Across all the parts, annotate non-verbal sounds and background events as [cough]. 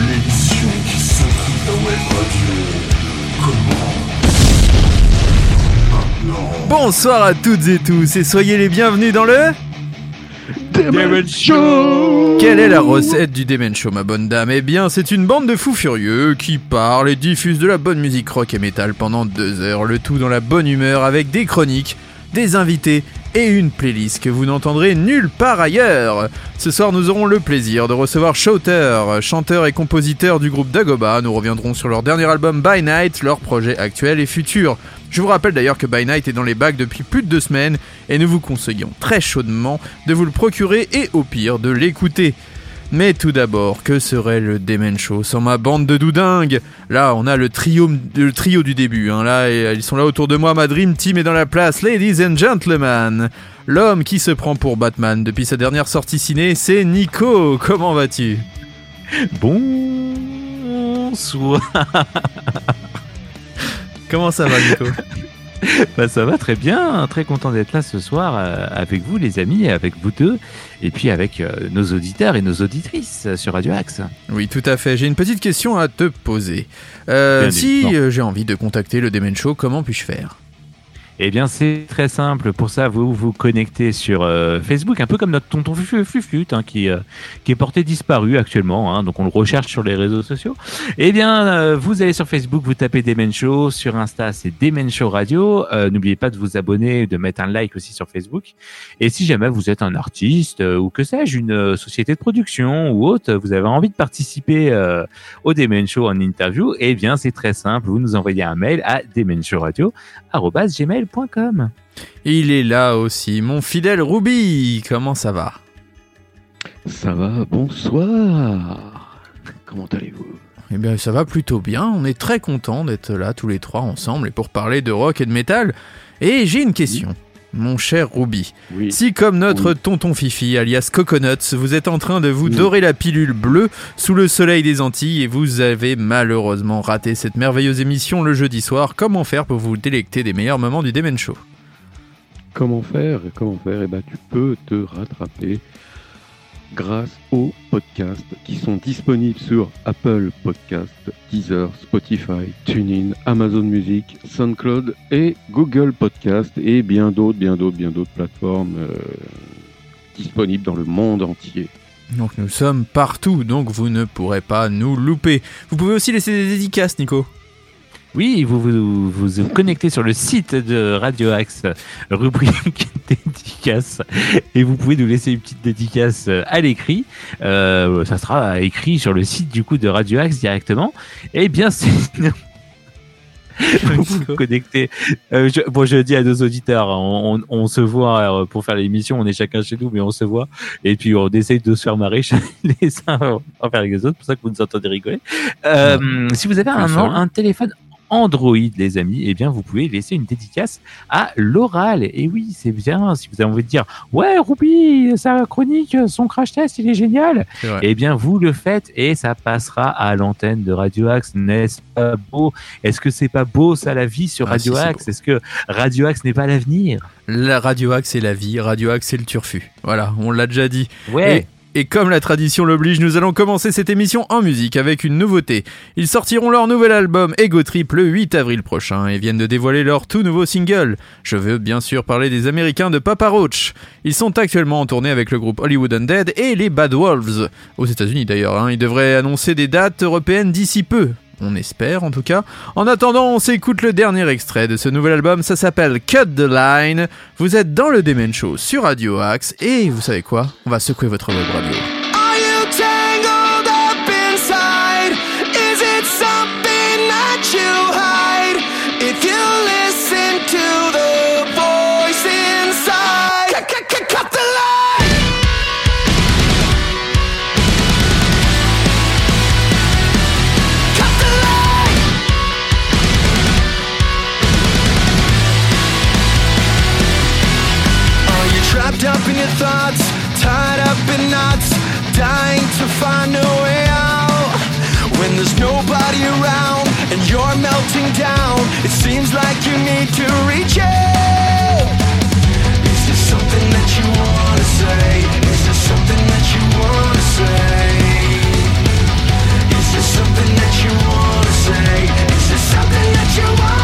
L'émission qui s'intrigue la web radio. Comment. Bonsoir à toutes et tous et soyez les bienvenus dans le Demen Show Quelle est la recette du Demen Show ma bonne dame? Eh bien c'est une bande de fous furieux qui parlent et diffusent de la bonne musique rock et métal pendant deux heures, le tout dans la bonne humeur avec des chroniques, des invités et une playlist que vous n'entendrez nulle part ailleurs. Ce soir nous aurons le plaisir de recevoir Shouter, chanteur et compositeur du groupe Dagoba. Nous reviendrons sur leur dernier album By Night, leur projet actuel et futur. Je vous rappelle d'ailleurs que By Night est dans les bacs depuis plus de deux semaines et nous vous conseillons très chaudement de vous le procurer et au pire de l'écouter. Mais tout d'abord, que serait le Demen Show sans ma bande de doudingues? Là, on a le trio, du début. Hein. Là, euh, ils sont là autour de moi. Ma Dream Team est dans la place. Ladies and gentlemen, l'homme qui se prend pour Batman depuis sa dernière sortie ciné, c'est Nico. Comment vas-tu? Bonsoir. Comment ça va, Nico? [laughs] Bah, ça va très bien, très content d'être là ce soir euh, avec vous les amis, avec vous deux, et puis avec euh, nos auditeurs et nos auditrices euh, sur Radio Axe. Oui, tout à fait. J'ai une petite question à te poser. Euh, si j'ai envie de contacter le Demen Show, comment puis-je faire? Eh bien c'est très simple, pour ça vous vous connectez sur euh, Facebook, un peu comme notre tonton Fufu- Fufut hein, qui, euh, qui est porté disparu actuellement, hein, donc on le recherche sur les réseaux sociaux. Eh bien euh, vous allez sur Facebook, vous tapez Demen Show, sur Insta c'est Demen Show Radio, Euh, n'oubliez pas de vous abonner, de mettre un like aussi sur Facebook. Et si jamais vous êtes un artiste euh, ou que sais-je, une société de production ou autre, vous avez envie de participer au Demen Show en interview, eh bien c'est très simple, vous nous envoyez un mail à demenshowradio@gmail.com. Il est là aussi, mon fidèle Ruby. Comment ça va? Ça va, bonsoir. Comment allez-vous? Eh bien, ça va plutôt bien. On est très content d'être là tous les trois ensemble et pour parler de rock et de métal. Et j'ai une question, mon cher Ruby. Oui. Si, comme notre Oui. tonton Fifi, alias Coconuts, vous êtes en train de vous Oui. dorer la pilule bleue sous le soleil des Antilles et vous avez malheureusement raté cette merveilleuse émission le jeudi soir, comment faire pour vous délecter des meilleurs moments du Demen Show? Comment faire? Comment faire? Eh ben, tu peux te rattraper grâce aux podcasts qui sont disponibles sur Apple Podcast, Deezer, Spotify, TuneIn, Amazon Music, SoundCloud et Google Podcast et bien d'autres, bien d'autres, bien d'autres plateformes euh, disponibles dans le monde entier. Donc nous sommes partout, donc vous ne pourrez pas nous louper. Vous pouvez aussi laisser des dédicaces, Nico. Oui, vous vous, vous vous connectez sur le site de Radio Axe, rubrique [laughs] dédicace, et vous pouvez nous laisser une petite dédicace euh, à l'écrit. Euh, ça sera écrit sur le site du coup de Radio Axe directement. Et bien, [laughs] sinon, vous vous connectez. Euh, je, bon, je dis à nos auditeurs, hein, on, on- on se voit euh, pour faire l'émission, on est chacun chez nous, mais on se voit. Et puis on essaye de se faire marrer [laughs] les uns envers les autres, c'est pour ça que vous nous entendez rigoler. Euh, si vous avez un, un téléphone Android, les amis, eh bien, vous pouvez laisser une dédicace à l'oral. Et oui, c'est bien. Si vous avez envie de dire, ouais, Ruby, sa chronique, son crash test, il est génial. Vrai. Eh bien, vous le faites et ça passera à l'antenne de Radio Axe. N'est-ce pas beau? Est-ce que c'est pas beau, ça, la vie sur Ah, Radio si, Axe? Est-ce que Radio Axe n'est pas l'avenir? La Radio Axe c'est la vie, Radio Axe c'est le turfu. Voilà, on l'a déjà dit. Ouais. Et comme la tradition l'oblige, nous allons commencer cette émission en musique avec une nouveauté. Ils sortiront leur nouvel album Ego Trip le 8 avril prochain et viennent de dévoiler leur tout nouveau single. Je veux bien sûr parler des Américains de Papa Roach. Ils sont actuellement en tournée avec le groupe Hollywood Undead et les Bad Wolves. Aux États-Unis d'ailleurs, hein. ils devraient annoncer des dates européennes d'ici peu. On espère en tout cas. En attendant, on s'écoute le dernier extrait de ce nouvel album. Ça s'appelle Cut the Line. Vous êtes dans le Demen Show sur Radio Axe et vous savez quoi? On va secouer votre web radio. Down, it seems like you need to reach out. Is there something that you wanna say? Is there something that you wanna say? Is there something that you wanna say? Is there something that you wanna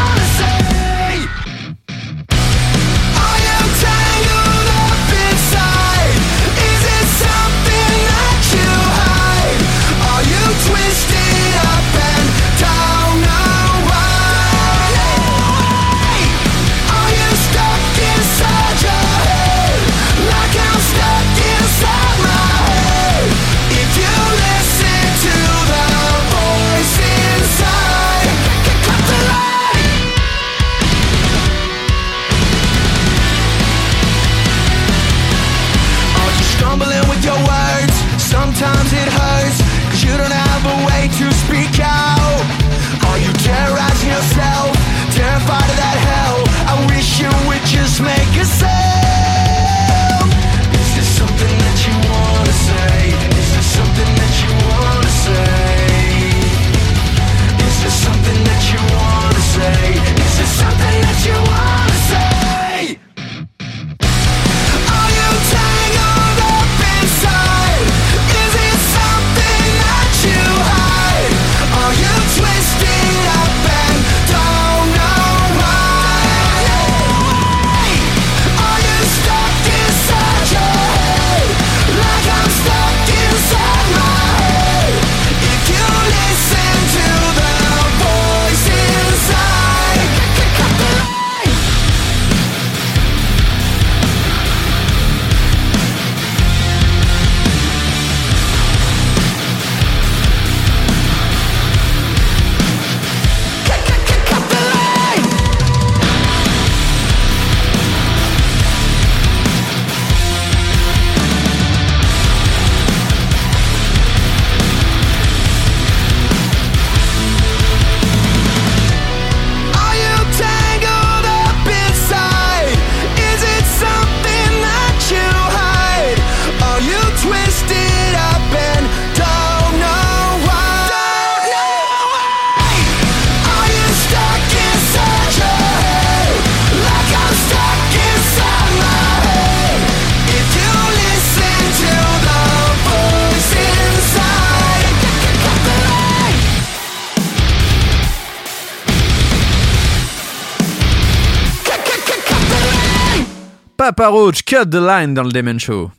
Papa Roach, cut the line dans le Demon Show.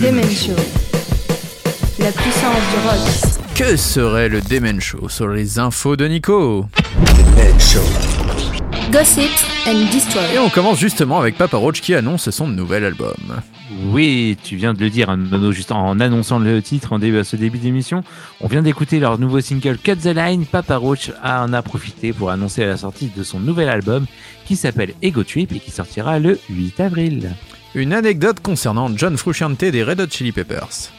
Demen Show. La puissance du rock. Que serait le Demon Show sur les infos de Nico? Gossip and Destroy. Et on commence justement avec Papa Roach qui annonce son nouvel album. Oui, tu viens de le dire, Nono, juste en annonçant le titre en début, à ce début d'émission. On vient d'écouter leur nouveau single Cut the Line. Papa Roach en a profité pour annoncer la sortie de son nouvel album qui s'appelle Ego Trip et qui sortira le 8 avril. Une anecdote concernant John Frusciante des Red Hot Chili Peppers.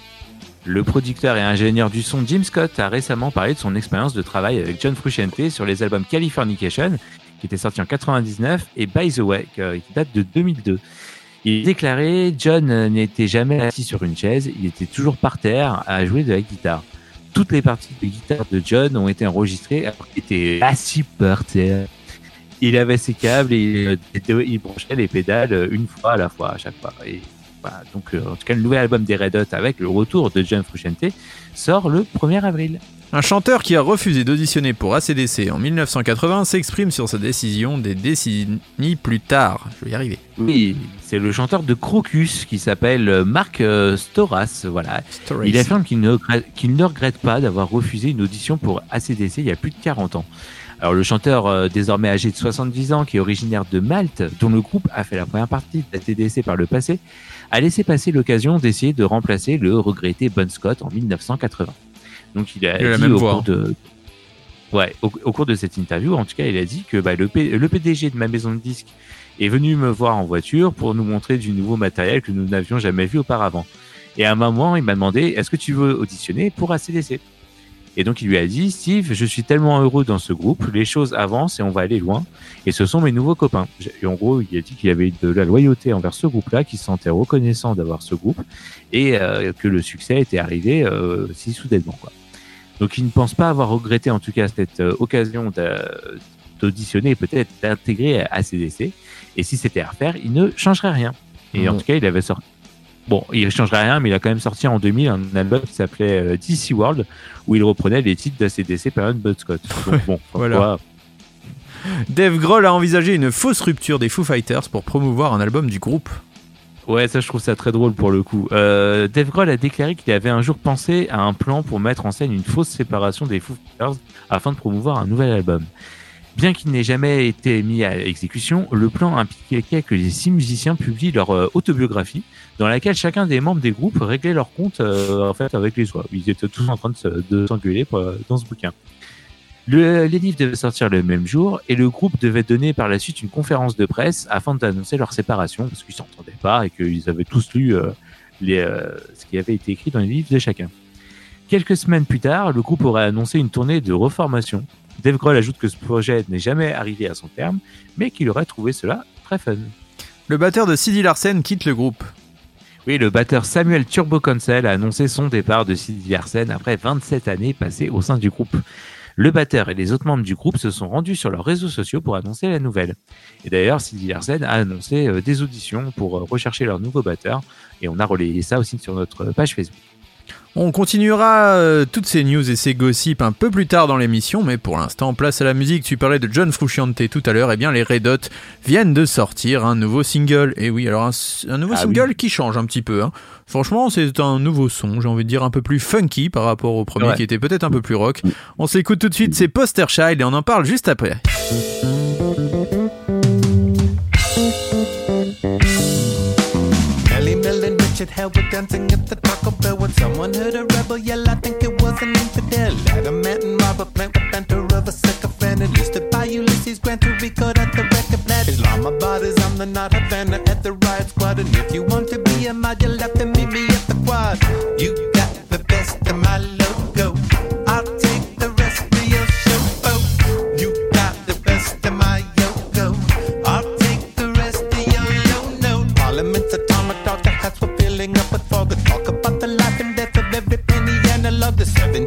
Le producteur et ingénieur du son Jim Scott a récemment parlé de son expérience de travail avec John Frusciante sur les albums Californication, qui était sorti en 99, et By the Way, qui qui date de 2002. Il déclarait John euh, n'était jamais assis sur une chaise, il était toujours par terre à jouer de la guitare. Toutes les parties de guitare de John ont été enregistrées alors qu'il était assis par terre. Il avait ses câbles et il, il branchait les pédales euh, une fois à la fois à chaque fois. Et donc euh, en tout cas le nouvel album des Red Hot avec le retour de John Frusciante sort le 1er avril. Un chanteur qui a refusé d'auditionner pour ACDC en 1980 s'exprime sur sa décision des décennies plus tard. Je vais y arriver. Oui, c'est le chanteur de Crocus qui s'appelle euh, Marc euh, Storas. Voilà. Il affirme qu'il ne, regrette- qu'il ne regrette pas d'avoir refusé une audition pour ACDC il y a plus de 40 ans. Alors le chanteur euh, désormais âgé de 70 ans, qui est originaire de Malte, dont le groupe a fait la première partie de l'ACDC par le passé, a laissé passer l'occasion d'essayer de remplacer le regretté Bon Scott en 1980. Donc il a, Il a la dit même au voix, cours de Ouais, au, au cours de cette interview, en tout cas, il a dit que bah, le, P- le PDG de ma maison de disques est venu me voir en voiture pour nous montrer du nouveau matériel que nous n'avions jamais vu auparavant. Et à un moment, il m'a demandé Est-ce que tu veux auditionner pour ACDC Et Et donc il lui a dit, Steve, je suis tellement heureux dans ce groupe, les choses avancent et on va aller loin. Et ce sont mes nouveaux copains. Et en gros, il a dit qu'il avait de la loyauté envers ce groupe-là, qu'il se sentait reconnaissant d'avoir ce groupe et euh, que le succès était arrivé euh, si soudainement. Quoi. Donc il ne pense pas avoir regretté en tout cas cette euh, occasion d'a- d'auditionner et peut-être d'intégrer à CDC. Et si c'était à refaire, il ne changerait rien. Et en tout cas, il avait sorti. Bon, il ne changerait rien, mais il a quand même sorti en 2000 un album qui s'appelait euh, DC World, où il reprenait les titres d'ACDC par Bud Scott. [laughs] Donc bon, Voilà. voilà. Dave Grohl a envisagé une fausse rupture des Foo Fighters pour promouvoir un album du groupe. Ouais, ça je trouve ça très drôle pour le coup. Euh, Dave Grohl a déclaré qu'il avait un jour pensé à un plan pour mettre en scène une fausse séparation des Foo Fighters afin de promouvoir un nouvel album. Bien qu'il n'ait jamais été mis à exécution, le plan impliquait que les six musiciens publient leur euh, autobiographie, dans laquelle chacun des membres des groupes réglait leur compte euh, en fait avec les autres. Ils étaient tous en train de se- de s'engueuler dans ce bouquin. Le, les livres devaient sortir le même jour et le groupe devait donner par la suite une conférence de presse afin d'annoncer leur séparation parce qu'ils s'entendaient pas et qu'ils avaient tous lu euh, les, euh, ce qui avait été écrit dans les livres de chacun. Quelques semaines plus tard, le groupe aurait annoncé une tournée de reformation. Dave Grohl ajoute que ce projet n'est jamais arrivé à son terme, mais qu'il aurait trouvé cela très fun. Le batteur de Sidi Larsen quitte le groupe. Oui, le batteur Samuel Turbo Consel a annoncé son départ de Sidi Larsen après 27 années passées au sein du groupe. Le batteur et les autres membres du groupe se sont rendus sur leurs réseaux sociaux pour annoncer la nouvelle. Et d'ailleurs, Sidi Larsen a annoncé euh, des auditions pour euh, rechercher leur nouveau batteur, et on a relayé ça aussi sur notre page Facebook. On continuera euh, toutes ces news et ces gossips un peu plus tard dans l'émission, mais pour l'instant, place à la musique. Tu parlais de John Frusciante tout à l'heure, et bien les Red Hot viennent de sortir un nouveau single. Et oui, alors un, nouveau Ah single qui change un petit peu. hein. Franchement, c'est un nouveau son, j'ai envie de dire un peu plus funky par rapport au premier Ouais. qui était peut-être un peu plus rock. On s'écoute tout de suite, c'est Poster Child et on en parle juste après. And Richard Hell were dancing at the Taco Bell when someone heard a rebel yell. I think it was an infidel. Adamant and Robert Plant, the banter of a sycophant. Enlisted by Ulysses Grant to record at the record plant. Islamabad is on the not Havana at the riot squad. And if you want to be a mod, you'll have to meet me at the quad. You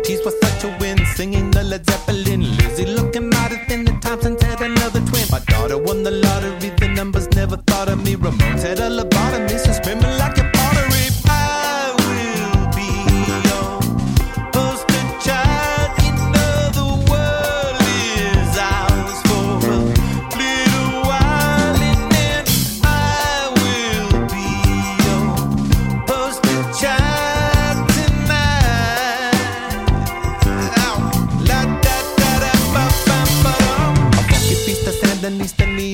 70s was such a win, singing the Led Zeppelin. Lizzie looking modest thin, the Thompsons had another twin. My daughter won the lottery, the numbers never thought of me. Ramones had a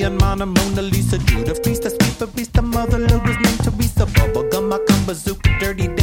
and Mona Lisa, Judah, Feast, the Sweet, a Beast, the Mother Lou was Teresa, to be so bubblegum, I come dirty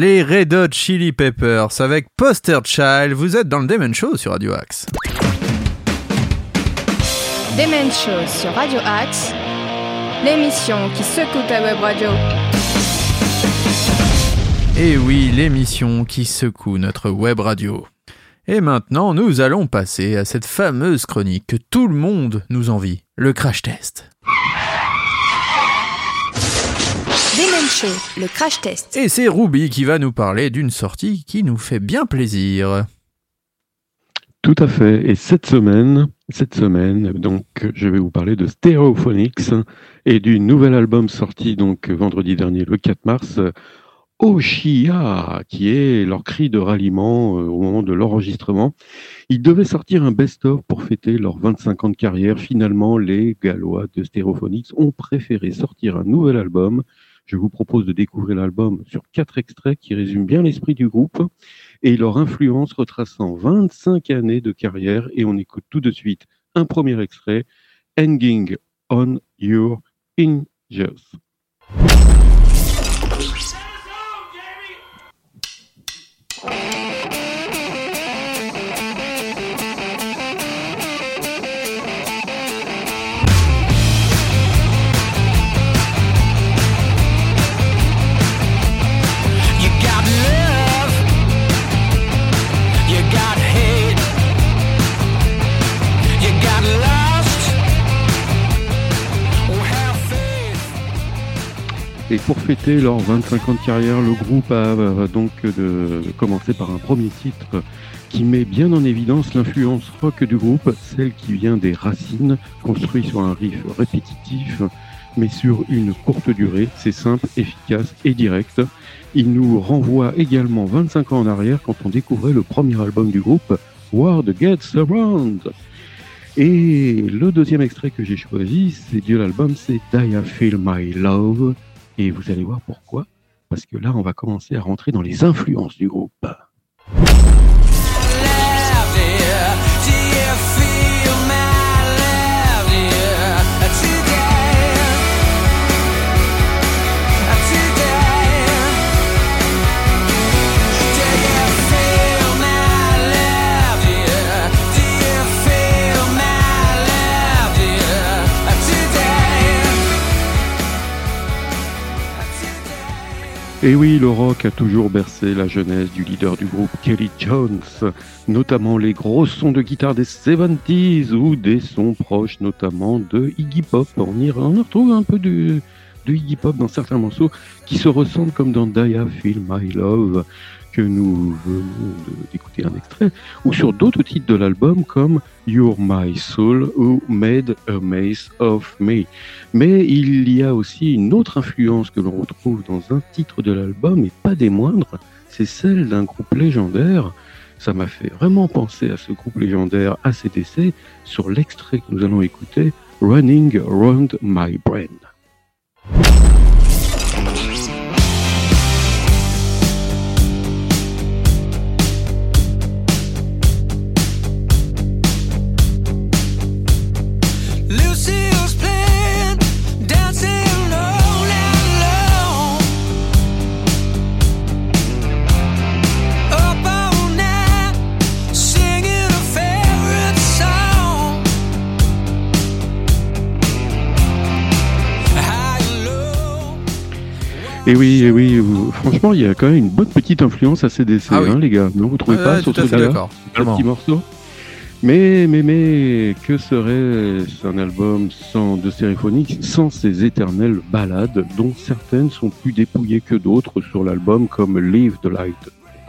Les Red Hot Chili Peppers avec Poster Child, vous êtes dans le Demon Show sur Radio Axe. Demen Show sur Radio Axe, l'émission qui secoue ta web radio. Et oui, l'émission qui secoue notre web radio. Et maintenant, nous allons passer à cette fameuse chronique que tout le monde nous envie, le crash test. Le crash test. Et c'est Ruby qui va nous parler d'une sortie qui nous fait bien plaisir. Tout à fait. Et cette semaine, cette semaine, donc, je vais vous parler de Stereophonics et du nouvel album sorti donc vendredi dernier, le 4 mars, Oshia, qui est leur cri de ralliement euh, au moment de l'enregistrement. Ils devaient sortir un best-of pour fêter leurs 25 ans de carrière. Finalement, les Gallois de Stereophonics ont préféré sortir un nouvel album. Je vous propose de découvrir l'album sur quatre extraits qui résument bien l'esprit du groupe et leur influence retraçant 25 années de carrière. Et on écoute tout de suite un premier extrait, Hanging on Your Hinges. Et pour fêter leurs 25 ans de carrière, le groupe a euh, donc de, commencé par un premier titre qui met bien en évidence l'influence rock du groupe, celle qui vient des racines, construit sur un riff répétitif, mais sur une courte durée. C'est simple, efficace et direct. Il nous renvoie également 25 ans en arrière quand on découvrait le premier album du groupe, World Gets Around. Et le deuxième extrait que j'ai choisi, c'est de l'album, c'est Die I Feel My Love. Et vous allez voir pourquoi. Parce que là, on va commencer à rentrer dans les influences du groupe. Et oui, le rock a toujours bercé la jeunesse du leader du groupe Kelly Jones, notamment les gros sons de guitare des 70s ou des sons proches notamment de Iggy Pop. On y, retrouve un peu de, de Pop dans certains morceaux qui se ressemblent comme dans Dia Feel My Love que nous venons d'écouter un extrait, ou sur d'autres titres de l'album comme You're My Soul ou Made a Maze of Me. Mais il y a aussi une autre influence que l'on retrouve dans un titre de l'album, et pas des moindres, c'est celle d'un groupe légendaire. Ça m'a fait vraiment penser à ce groupe légendaire ACDC sur l'extrait que nous allons écouter, Running Around My Brain. Et oui, et oui, vous- franchement, il y a quand même une bonne petite influence ACDC, Ah oui. hein, les gars. Non, vous trouvez pas sur à ce gars-là petit morceau. Mais, mais, mais, que serait un album sans de Stereophonics sans ces éternelles ballades, dont certaines sont plus dépouillées que d'autres sur l'album, comme Leave the Light,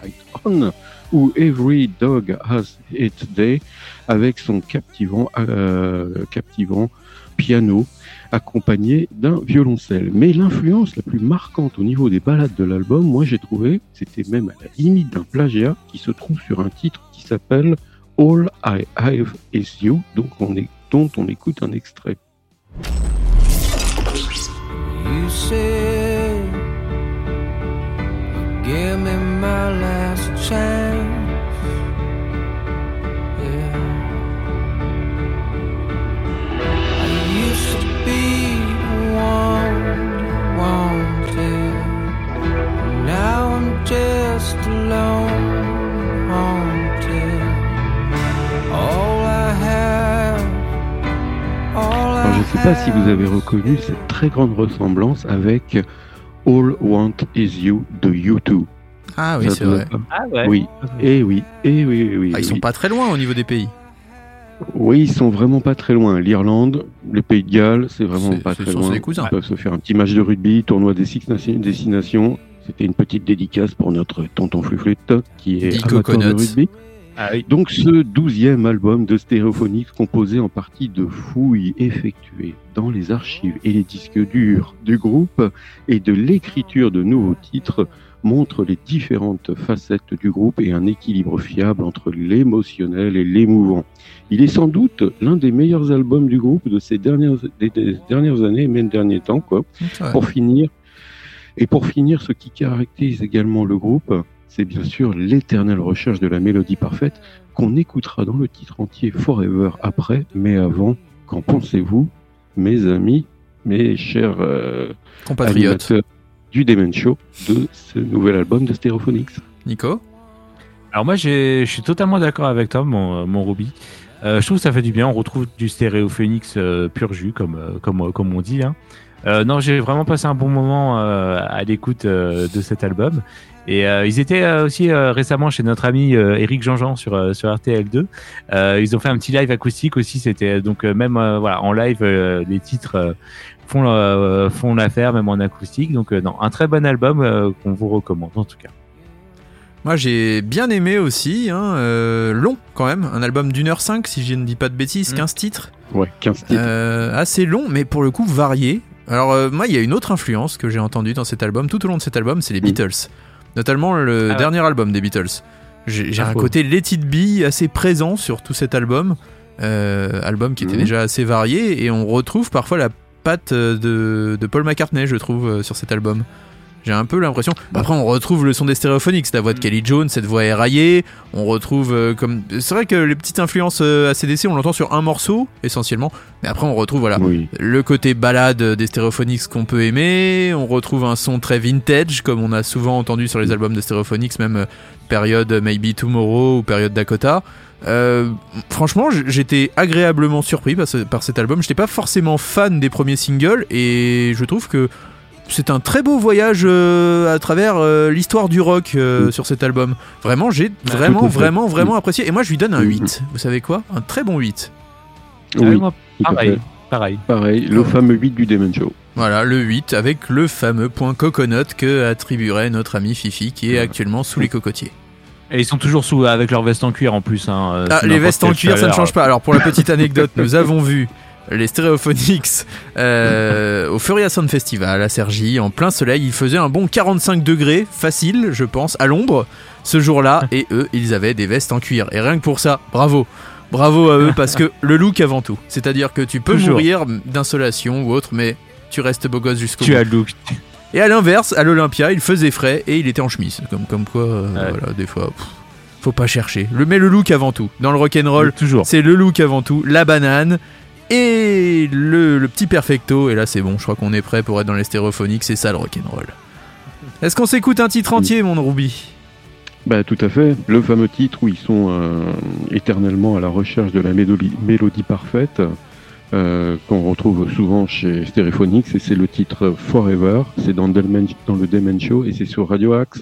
Light On ou Every Dog Has Its Day, avec son captivant, euh, captivant piano accompagné d'un violoncelle. Mais l'influence la plus marquante au niveau des ballades de l'album, moi j'ai trouvé, c'était même à la limite d'un plagiat qui se trouve sur un titre qui s'appelle All I Have Is You, donc on est, dont on écoute un extrait. You said, Give me my last chance. Je ne sais pas si vous have avez reconnu cette très grande ressemblance avec All Want Is You de U2. Ah oui, c'est vrai. Ah ouais. Oui, et oui, et oui, et oui. Ah, ils oui. sont pas très loin au niveau des pays. Oui, ils sont vraiment pas très loin. L'Irlande, le Pays de Galles, c'est vraiment pas très loin. Ils peuvent se faire un petit match de rugby, tournoi des Six Nations. Des Six Nations. C'était une petite dédicace pour notre tonton Fluflute qui est amateur de rugby. Ah oui. Donc ce douzième album de Stereophonics composé en partie de fouilles effectuées dans les archives et les disques durs du groupe et de l'écriture de nouveaux titres montre les différentes facettes du groupe et un équilibre fiable entre l'émotionnel et l'émouvant. Il est sans doute l'un des meilleurs albums du groupe de ces dernières, des, des dernières années, même derniers temps, quoi. Pour finir, et pour finir, ce qui caractérise également le groupe, c'est bien sûr l'éternelle recherche de la mélodie parfaite qu'on écoutera dans le titre entier Forever après, mais avant, qu'en pensez-vous, mes amis, mes chers euh, Compatriotes? Du Demen Show, de ce nouvel album de Stereophonics Nico Alors moi, je suis totalement d'accord avec toi, mon, mon Ruby. Euh, je trouve que ça fait du bien. On retrouve du stéréophénix euh, pur jus, comme, euh, comme, comme on dit. Hein. Euh, non, j'ai vraiment passé un bon moment euh, à l'écoute euh, de cet album. Et euh, ils étaient euh, aussi euh, récemment chez notre ami euh, Eric Jean-Jean sur, euh, sur RTL2. Euh, ils ont fait un petit live acoustique aussi. C'était donc euh, même euh, voilà en live, euh, les titres euh, font euh, font l'affaire même en acoustique. Donc euh, non, un très bon album euh, qu'on vous recommande en tout cas. Moi j'ai bien aimé aussi, hein, euh, long quand même, un album d'une heure cinq si je ne dis pas de bêtises, Mm. 15 titres, Ouais, 15 titres. Euh, assez long mais pour le coup varié. Alors euh, moi il y a une autre influence que j'ai entendue dans cet album, tout au long de cet album, c'est les Mm. Beatles, notamment le Ah ouais. dernier album des Beatles. J'ai j'ai Ah, un côté Let It Be assez présent sur tout cet album, euh, album qui était Mhm. déjà assez varié et on retrouve parfois la patte euh, de, de Paul McCartney je trouve euh, sur cet album. J'ai un peu l'impression. Après, on retrouve le son des stéréophoniques, la voix de Mm. Kelly Jones, cette voix éraillée. On retrouve euh, comme. C'est vrai que les petites influences euh, ACDC, on l'entend sur un morceau essentiellement. Mais après, on retrouve voilà Oui. le côté balade des stéréophoniques qu'on peut aimer. On retrouve un son très vintage, comme on a souvent entendu sur les albums de stéréophoniques, même euh, période Maybe Tomorrow ou période Dakota. Euh, franchement, j'étais agréablement surpris par, ce- par cet album. J'étais pas forcément fan des premiers singles et je trouve que c'est un très beau voyage euh, à travers euh, l'histoire du rock euh, Mm. sur cet album. Vraiment, j'ai vraiment, vraiment, vraiment apprécié. Et moi, je lui donne un Mm. 8. Vous savez quoi? Un très bon 8. Ah, Oui, à pareil, pareil. Pareil, le fameux 8 du Demon Show. Voilà, le 8 avec le fameux point coconut que attribuerait notre ami Fifi qui est actuellement sous les cocotiers. Et ils sont toujours sous avec leur veste en cuir en plus. Hein, euh, Ah, les vestes en cuir, ça ne change pas. Alors pour la petite [laughs] anecdote, nous avons vu les Stereophonics euh, au Furia Sound Festival à Cergy en plein soleil. Il faisait un bon 45 degrés, facile, je pense, à l'ombre ce jour-là. [laughs] Et eux, ils avaient des vestes en cuir. Et rien que pour ça, bravo. Bravo à eux parce que le look avant tout. C'est-à-dire que tu peux Toujours. mourir d'insolation ou autre, mais tu restes beau gosse jusqu'au Tu bout. as le look. Et à l'inverse, à l'Olympia, il faisait frais et il était en chemise. Comme, comme quoi, euh, Ouais. voilà, des fois, pff, faut pas chercher. Le, mais le look avant tout. Dans le rock'n'roll, toujours. c'est le look avant tout, la banane et le, le petit perfecto. Et là, c'est bon, je crois qu'on est prêt pour être dans les stéréophoniques. C'est ça le rock'n'roll. Est-ce qu'on s'écoute un titre entier, mon Ruby? Bah tout à fait. Le fameux titre où ils sont euh, éternellement à la recherche de la mélodie, mélodie parfaite, euh, qu'on retrouve souvent chez Stereophonics, et c'est le titre Forever. C'est dans, dans le Demon Show et c'est sur Radio Axe.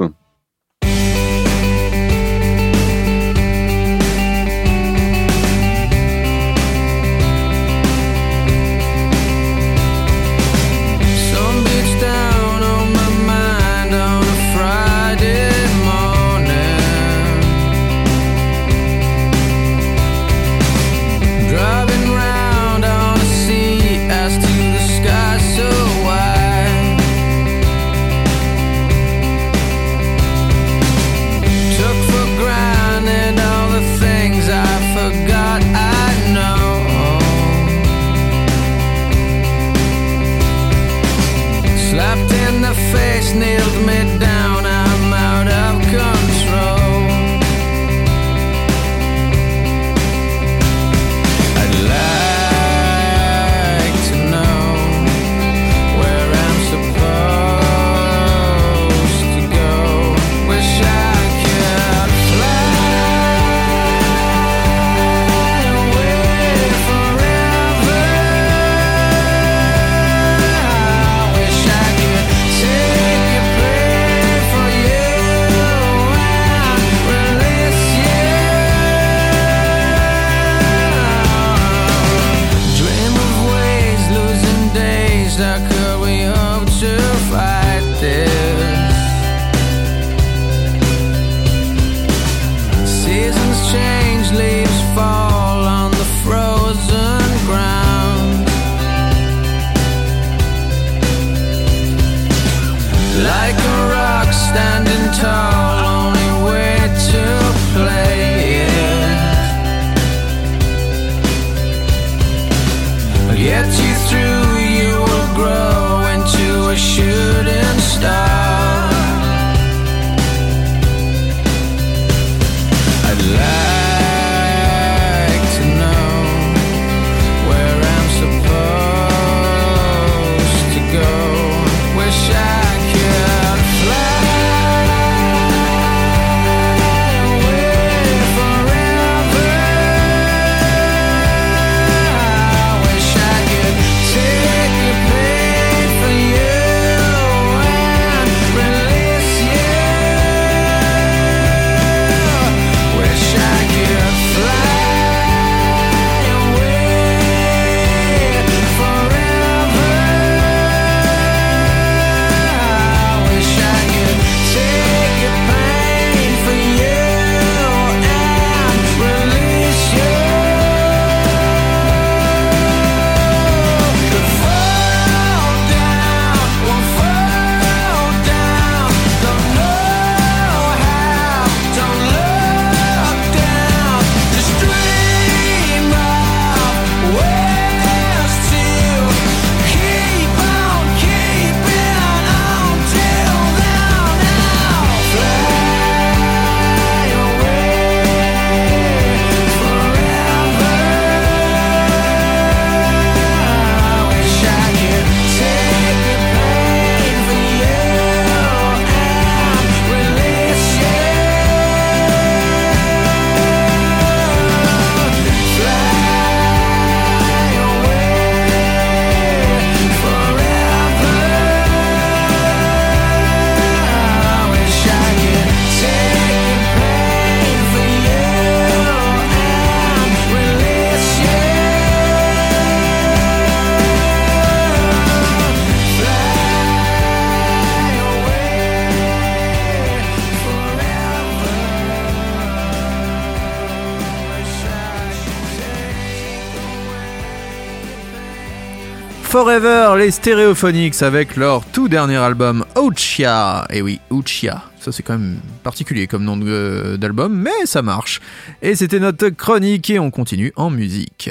Forever, les Stereophonics avec leur tout dernier album Ouchia. Et oui, Ouchia. Ça c'est quand même particulier comme nom de- d'album, mais ça marche. Et c'était notre chronique et on continue en musique.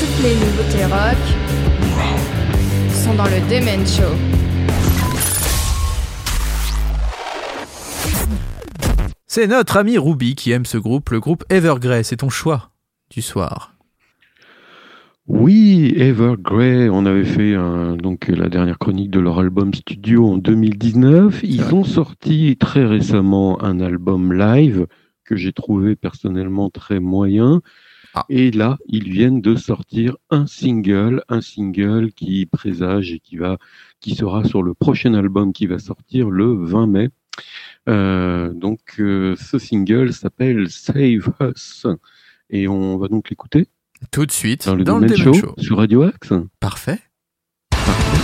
Toutes les nouveautés rock sont dans le Demen Show. C'est notre ami Ruby qui aime ce groupe, le groupe Evergrey. C'est ton choix du soir. Oui, Evergrey, on avait fait un- donc la dernière chronique de leur album studio en 2019. Ils ont sorti très récemment un album live que j'ai trouvé personnellement très moyen. Ah. Et là, ils viennent de sortir un single, un single qui présage et qui va, qui sera sur le prochain album qui va sortir le 20 mai. Euh, donc, euh, ce single s'appelle Save Us. Et on va donc l'écouter Tout de suite dans le dans le Show, Show. sur Radio Axe. Parfait. We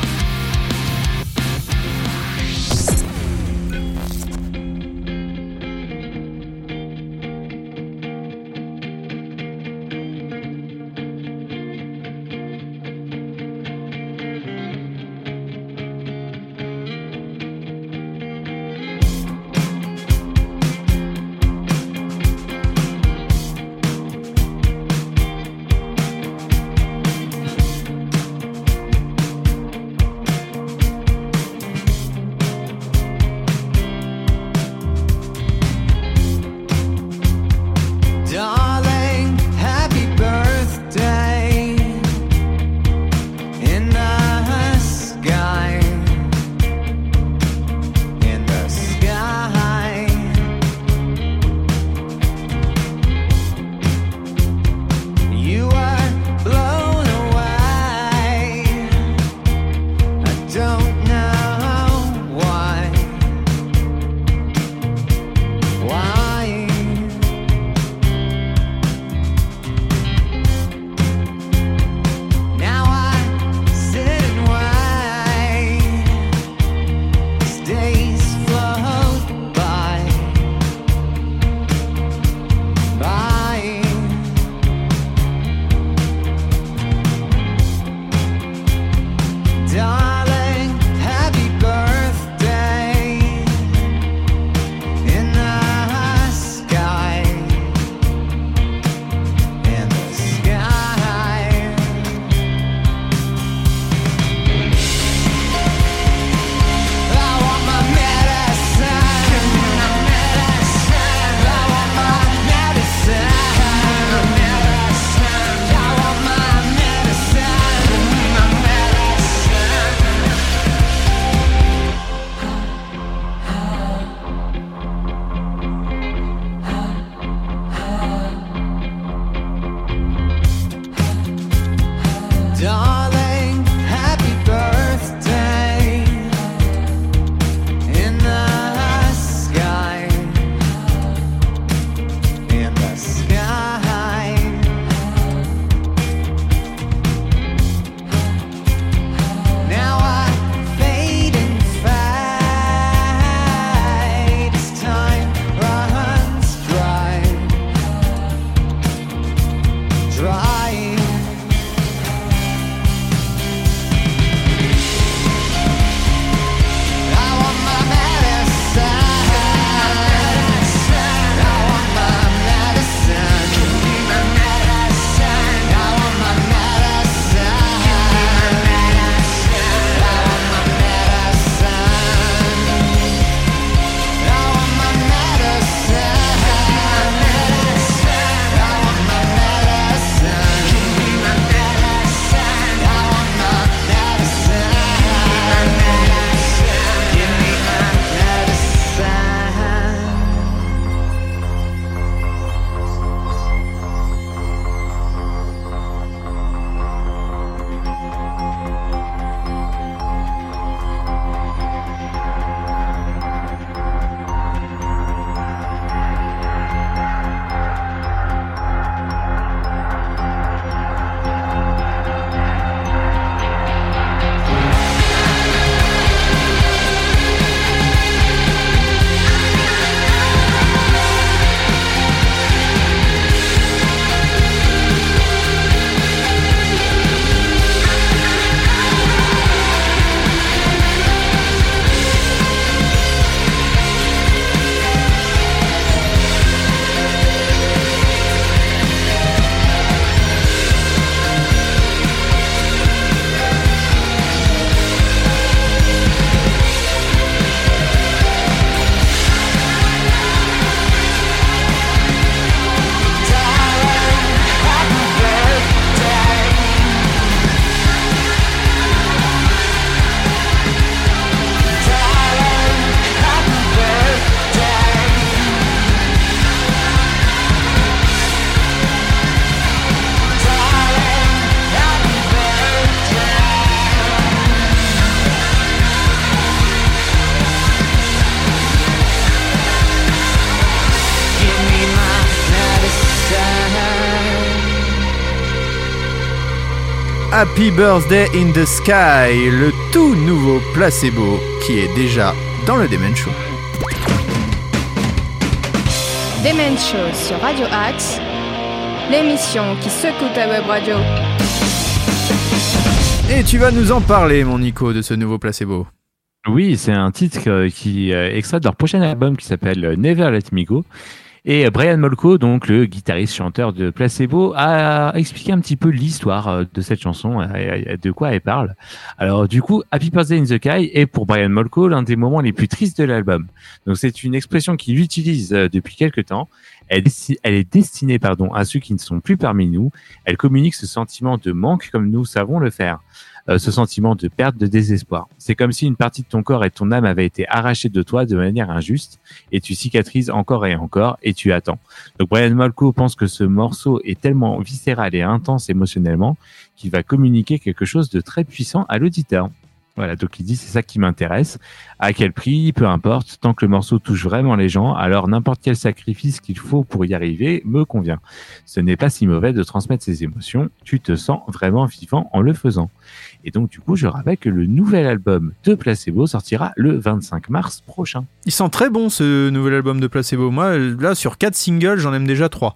Happy Birthday in the Sky, le tout nouveau placebo qui est déjà dans le Demen Show. Demen Show sur Radio Axe, l'émission qui secoue ta web radio. Et tu vas nous en parler, mon Nico, de ce nouveau placebo. Oui, c'est un titre euh, qui euh, extrait de leur prochain album qui s'appelle euh, Never Let Me Go. Et Brian Molko, donc le guitariste chanteur de Placebo, a expliqué un petit peu l'histoire de cette chanson, de quoi elle parle. Alors du coup, Happy Birthday in the Sky est pour Brian Molko l'un des moments les plus tristes de l'album. Donc c'est une expression qu'il utilise depuis quelques temps. Elle est destinée pardon, à ceux qui ne sont plus parmi nous. Elle communique ce sentiment de manque comme nous savons le faire. Euh, ce sentiment de perte, de désespoir. C'est comme si une partie de ton corps et ton âme avait été arrachée de toi de manière injuste et tu cicatrises encore et encore et tu attends. Donc Brian Molko pense que ce morceau est tellement viscéral et intense émotionnellement qu'il va communiquer quelque chose de très puissant à l'auditeur. Voilà, donc il dit c'est ça qui m'intéresse. À quel prix, peu importe, tant que le morceau touche vraiment les gens, alors n'importe quel sacrifice qu'il faut pour y arriver me convient. Ce n'est pas si mauvais de transmettre ses émotions, tu te sens vraiment vivant en le faisant. Et donc du coup, je rappelle que le nouvel album de Placebo sortira le 25 mars prochain. Il sent très bon ce nouvel album de Placebo. Moi, là, sur 4 singles, j'en aime déjà 3.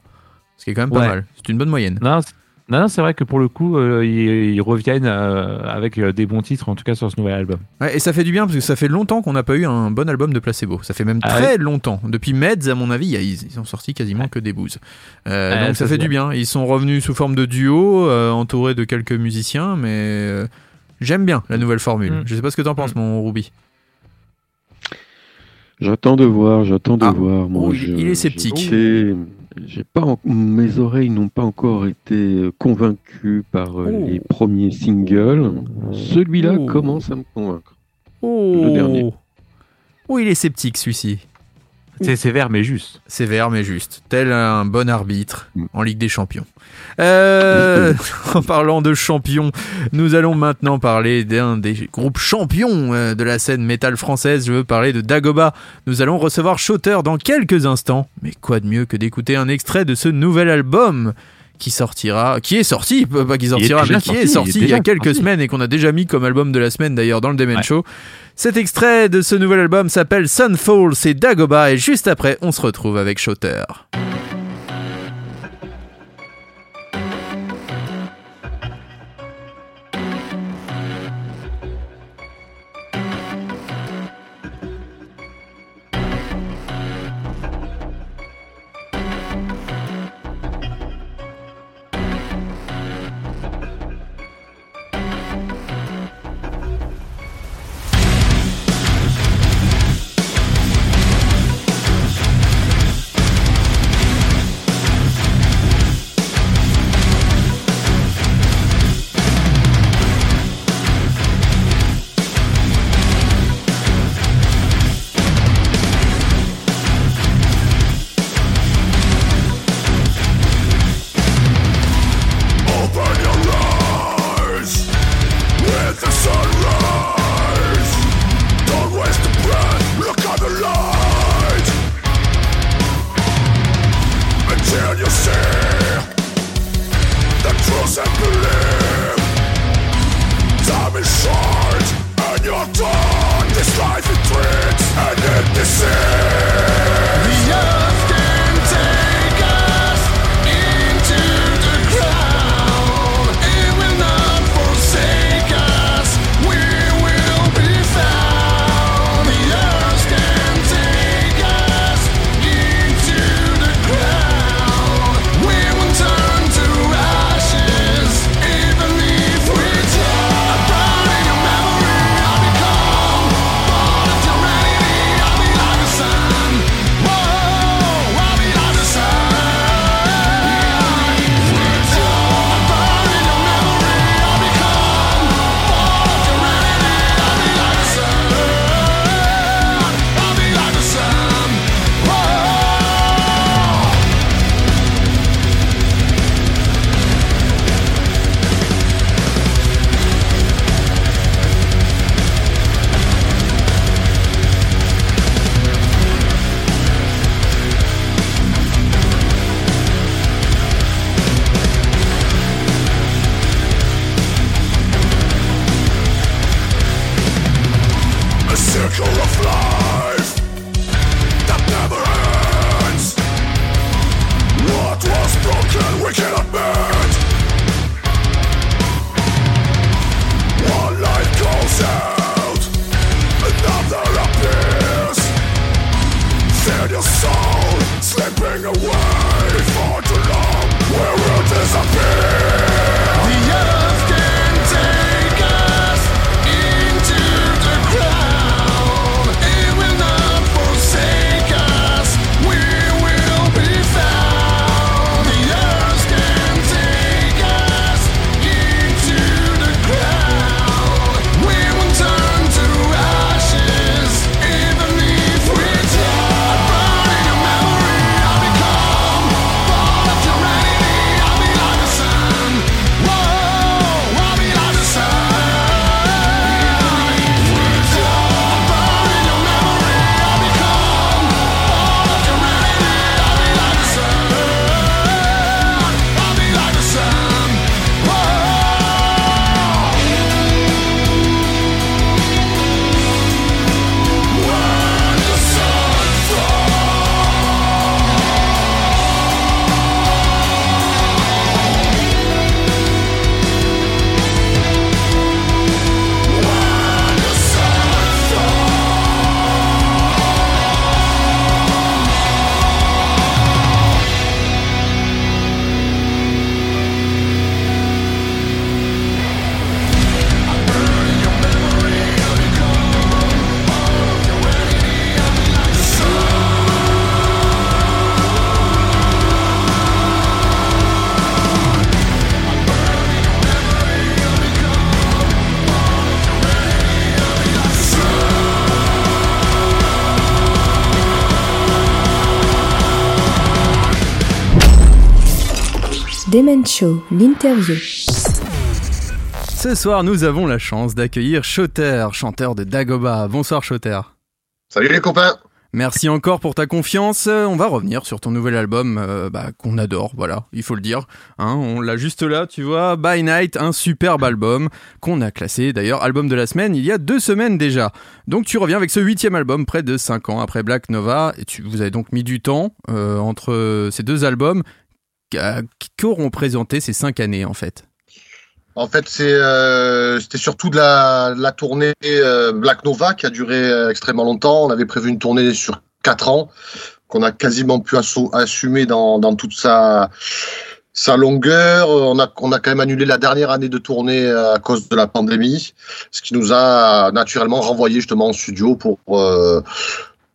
Ce qui est quand même pas mal. C'est une bonne moyenne. Non, non, non, c'est vrai que pour le coup, euh, ils, ils reviennent euh, avec euh, des bons titres, en tout cas sur ce nouvel album. Ouais, et ça fait du bien parce que ça fait longtemps qu'on n'a pas eu un bon album de Placebo. Ça fait même Ah très longtemps. Depuis Meds, à mon avis, ils, ils ont sorti quasiment que des bouses. Euh, donc ça, ça, fait du bien. Ils sont revenus sous forme de duo, euh, entourés de quelques musiciens, mais euh, j'aime bien la nouvelle formule. Mm. Je sais pas ce que t'en penses, mon Ruby. J'attends de voir, j'attends de Ah. voir. Moi, Oh, il- je- il est sceptique. Pas, en- mes oreilles n'ont pas encore été convaincues par euh, Oh. les premiers singles. Celui-là Oh. commence à me convaincre. Oh. dernier. Oh, il est sceptique celui-ci. C'est sévère, mais juste. Sévère mais juste, tel un bon arbitre Mm. en Ligue des Champions. Euh, [laughs] en parlant de champions, nous allons maintenant parler d'un des groupes champions euh, de la scène métal française. Je veux parler de Dagoba. Nous allons recevoir Shooter dans quelques instants. Mais quoi de mieux que d'écouter un extrait de ce nouvel album? Qui sortira, qui est sorti, pas qui sortira, mais qui est sorti, il est sorti il y a quelques semaines et qu'on a déjà mis comme album de la semaine d'ailleurs dans le Demen Ouais. Show. Cet extrait de ce nouvel album s'appelle Sunfall, c'est Dagoba et juste après on se retrouve avec Shooter. Show, l'interview. Ce soir, nous avons la chance d'accueillir Shotter, chanteur de Dagoba. Bonsoir Shotter. Salut les copains Merci encore pour ta confiance. Euh, On va revenir sur ton nouvel album euh, bah, qu'on adore, voilà, il faut le dire. Hein, on l'a juste là, tu vois, By Night, un superbe album qu'on a classé d'ailleurs album de la semaine il y a deux semaines déjà. Donc tu reviens avec ce huitième album près de cinq ans après Black Nova et tu, vous avez donc mis du temps euh, entre ces deux albums qu'auront présenté ces cinq années en fait? En fait, euh, c'était surtout de la, tournée euh, Black Nova qui a duré euh, extrêmement longtemps. On avait prévu une tournée sur quatre ans qu'on a quasiment pu assumer dans, toute sa, longueur. On a, on a quand même annulé la dernière année de tournée euh, à cause de la pandémie, ce qui nous a naturellement renvoyé justement en studio pour, euh,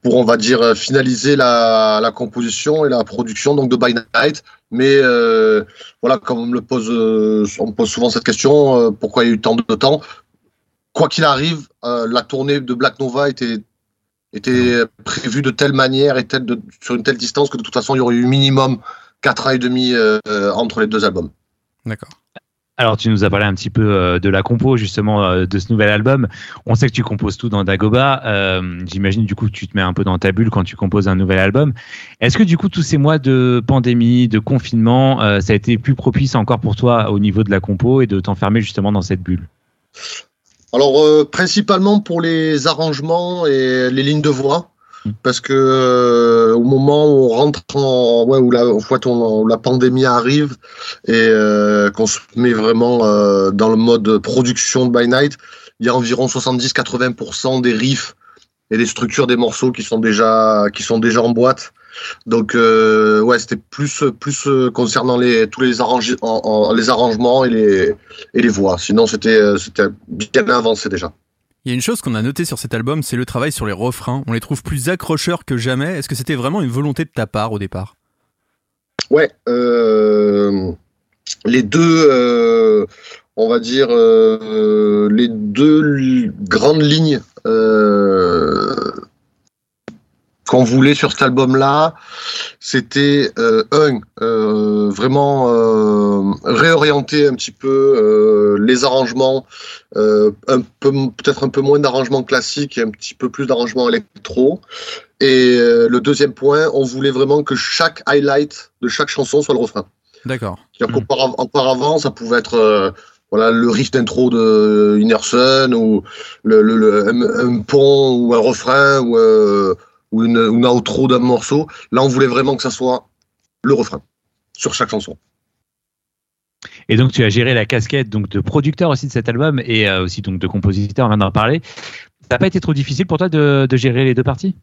pour on va dire, finaliser la, composition et la production donc de By Night. Mais euh, voilà, comme on me pose, euh, on me pose souvent cette question, euh, pourquoi il y a eu tant de temps? Quoi qu'il arrive, euh, la tournée de Black Nova était était prévue de telle manière et telle sur une telle distance que de toute façon il y aurait eu minimum quatre ans et demi euh, euh, entre les deux albums. D'accord. Alors, tu nous as parlé un petit peu euh, de la compo, justement, euh, de ce nouvel album. On sait que tu composes tout dans Dagoba. Euh, J'imagine, du coup, tu te mets un peu dans ta bulle quand tu composes un nouvel album. Est-ce que, du coup, tous ces mois de pandémie, de confinement, ça a été plus propice encore pour toi au niveau de la compo et de t'enfermer justement dans cette bulle? Alors principalement pour les arrangements et les lignes de voix. Parce que euh, au moment où on rentre en la en fait, la pandémie arrive et euh, qu'on se met vraiment euh, dans le mode production By Night, il y a environ 70-80% des riffs et des structures des morceaux qui sont déjà qui sont déjà en boîte. Donc ouais, c'était plus plus concernant les tous les arrange en- en- les arrangements et les et les voix. Sinon c'était c'était bien avancé déjà. Il y a une chose qu'on a notée sur cet album, c'est le travail sur les refrains. On les trouve plus accrocheurs que jamais. Est-ce que c'était vraiment une volonté de ta part au départ? Ouais, euh, les deux, euh, on va dire, euh, les deux grandes lignes euh, qu'on voulait sur cet album-là, c'était euh, un, euh, vraiment euh, réorienter un petit peu euh, les arrangements, euh, un peu peut-être un peu moins d'arrangements classiques et un petit peu plus d'arrangements électro. Et euh, le deuxième point, on voulait vraiment que chaque highlight de chaque chanson soit le refrain. D'accord. Mm. qu'auparav- auparavant, ça pouvait être euh, voilà le riff d'intro de Inner Sun ou le, le, le- un, un pont ou un refrain ou, euh, ou une, une outro d'un morceau. Là, on voulait vraiment que ça soit le refrain sur chaque chanson. Et donc, tu as géré la casquette donc de producteur aussi de cet album et euh, aussi donc de compositeur, on vient d'en parler. Ça n'a pas été trop difficile pour toi de, de gérer les deux parties?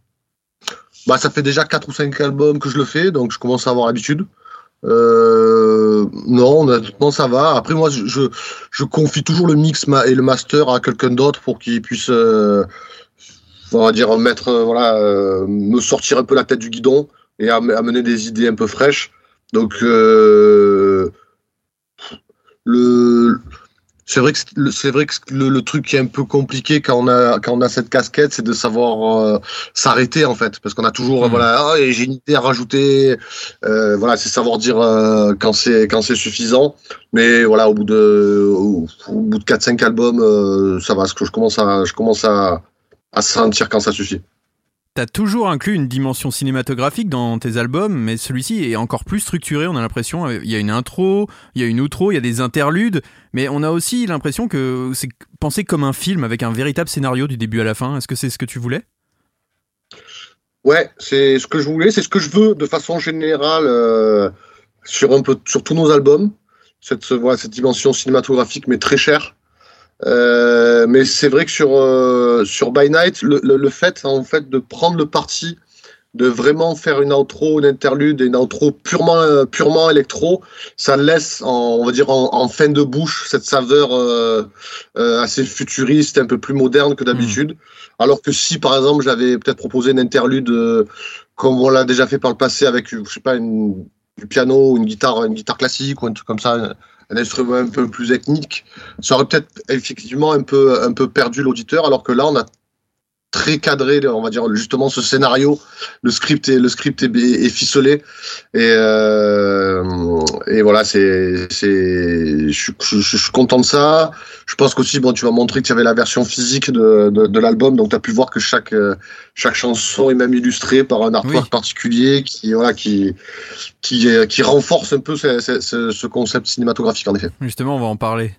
Bah, ça fait déjà 4 ou 5 albums que je le fais, donc je commence à avoir l'habitude. Euh, non, honnêtement, ça va. Après, moi, je, je, je confie toujours le mix ma- et le master à quelqu'un d'autre pour qu'il puisse, euh, on va dire, mettre, euh, voilà, euh, me sortir un peu la tête du guidon et am- amener des idées un peu fraîches. Donc, euh, le, c'est vrai que c'est- vrai que le, le truc qui est un peu compliqué quand on a quand on a cette casquette, c'est de savoir euh, s'arrêter en fait, parce qu'on a toujours euh, Mhm. voilà, ah, et j'ai une idée à rajouter, euh, voilà, c'est savoir dire euh, quand c'est quand c'est suffisant. Mais voilà, au bout de au, au bout de 4-5 albums, euh, ça va, parce que je commence à je commence à à sentir quand ça suffit. T'as toujours inclus une dimension cinématographique dans tes albums, mais celui-ci est encore plus structuré, on a l'impression. Il y a une intro, il y a une outro, il y a des interludes, mais on a aussi l'impression que c'est pensé comme un film avec un véritable scénario du début à la fin. Est-ce que c'est ce que tu voulais? Ouais, c'est ce que je voulais, c'est ce que je veux de façon générale euh, sur un peu sur tous nos albums. Cette ce- voilà cette dimension cinématographique mais très chère. Euh, mais c'est vrai que sur euh, sur By Night, le, le, le fait en fait de prendre le parti de vraiment faire une outro, une interlude et une outro purement euh, purement électro, ça laisse en, on va dire en, en fin de bouche cette saveur euh, euh, assez futuriste, un peu plus moderne que d'habitude. Alors que si, par exemple, j'avais peut-être proposé une interlude euh, comme on l'a déjà fait par le passé avec, je sais pas, une, du piano, une guitare, une guitare classique ou un truc comme ça, un, instrument un peu plus ethnique, ça aurait peut-être effectivement un peu, un peu perdu l'auditeur. Alors que là, on a très cadré, on va dire justement ce scénario, le script est, le script est, est ficelé et, euh, et voilà, c'est, c'est, je, suis- je, je suis content de ça. Je pense qu'aussi, bon, tu vas montrer qu'il y avait la version physique de, de, de l'album, donc tu as pu voir que chaque, euh, chaque chanson est même illustrée par un artwork Oui. particulier qui, voilà, qui, qui, qui renforce un peu ce, ce- ce- ce concept cinématographique, en effet. Justement, on va en parler.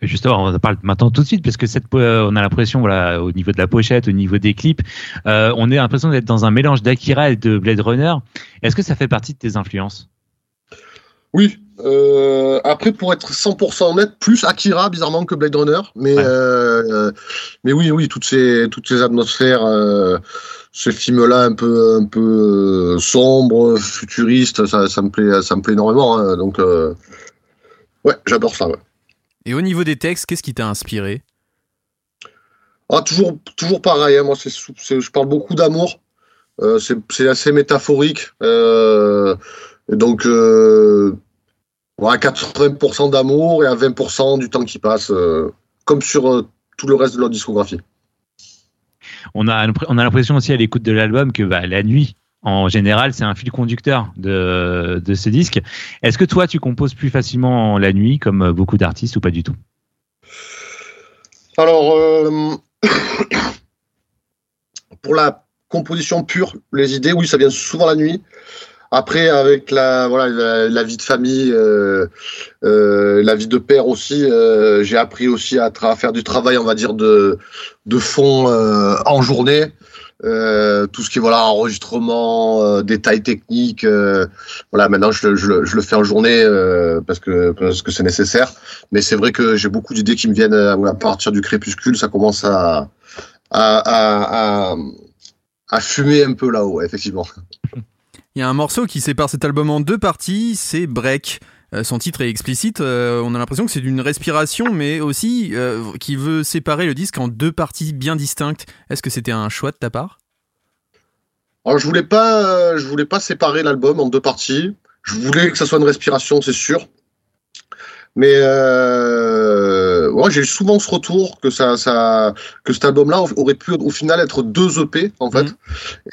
Justement, on en parle maintenant tout de suite parce que cette, euh, on a l'impression, voilà, au niveau de la pochette, au niveau des clips, euh, on a l'impression d'être dans un mélange d'Akira et de Blade Runner. Est-ce que ça fait partie de tes influences? Oui. Euh, après, pour être 100% honnête, plus Akira, bizarrement, que Blade Runner. Mais, Ouais. euh, mais oui, oui, toutes ces, toutes ces atmosphères, ce film-là un peu, un peu sombre, futuriste, ça, ça me plaît, ça me plaît énormément. hein. donc, ouais, j'adore ça. Ouais. Et au niveau des textes, qu'est-ce qui t'a inspiré? Ah, toujours, toujours pareil. hein, moi, c'est, je parle beaucoup d'amour. Euh, c'est, c'est assez métaphorique. Euh, donc, euh, ouais, 80% d'amour et à 20% du temps qui passe, euh, comme sur euh, tout le reste de leur discographie. On a, on a l'impression aussi à l'écoute de l'album que bah, la nuit, en général, c'est un fil conducteur de, ce disque. Est-ce que toi, tu composes plus facilement la nuit, comme beaucoup d'artistes, ou pas du tout? Alors, euh, [coughs] pour la composition pure, les idées, oui, ça vient souvent la nuit. Après, avec la, vie de famille, euh, euh, la vie de père aussi, j'ai appris aussi à, faire du travail, on va dire, de, de fond en journée. Euh, tout ce qui est voilà enregistrement, euh, détails techniques, euh, voilà maintenant je, le- fais en journée parce que parce que c'est nécessaire. Mais c'est vrai que j'ai beaucoup d'idées qui me viennent à partir du crépuscule, ça commence à, à, à fumer un peu là-haut, effectivement. Il y a un morceau qui sépare cet album en deux parties, c'est Break. Euh, son titre est explicite, euh, on a l'impression que c'est d'une respiration, mais aussi euh, qui veut séparer le disque en deux parties bien distinctes. Est-ce que c'était un choix de ta part? Alors je voulais pas, je voulais pas séparer l'album en deux parties. Je voulais que ça soit une respiration, c'est sûr. Mais ouais, j'ai eu souvent ce retour que ça, ça, que cet album-là aurait pu au final être deux EP en fait. Mhm.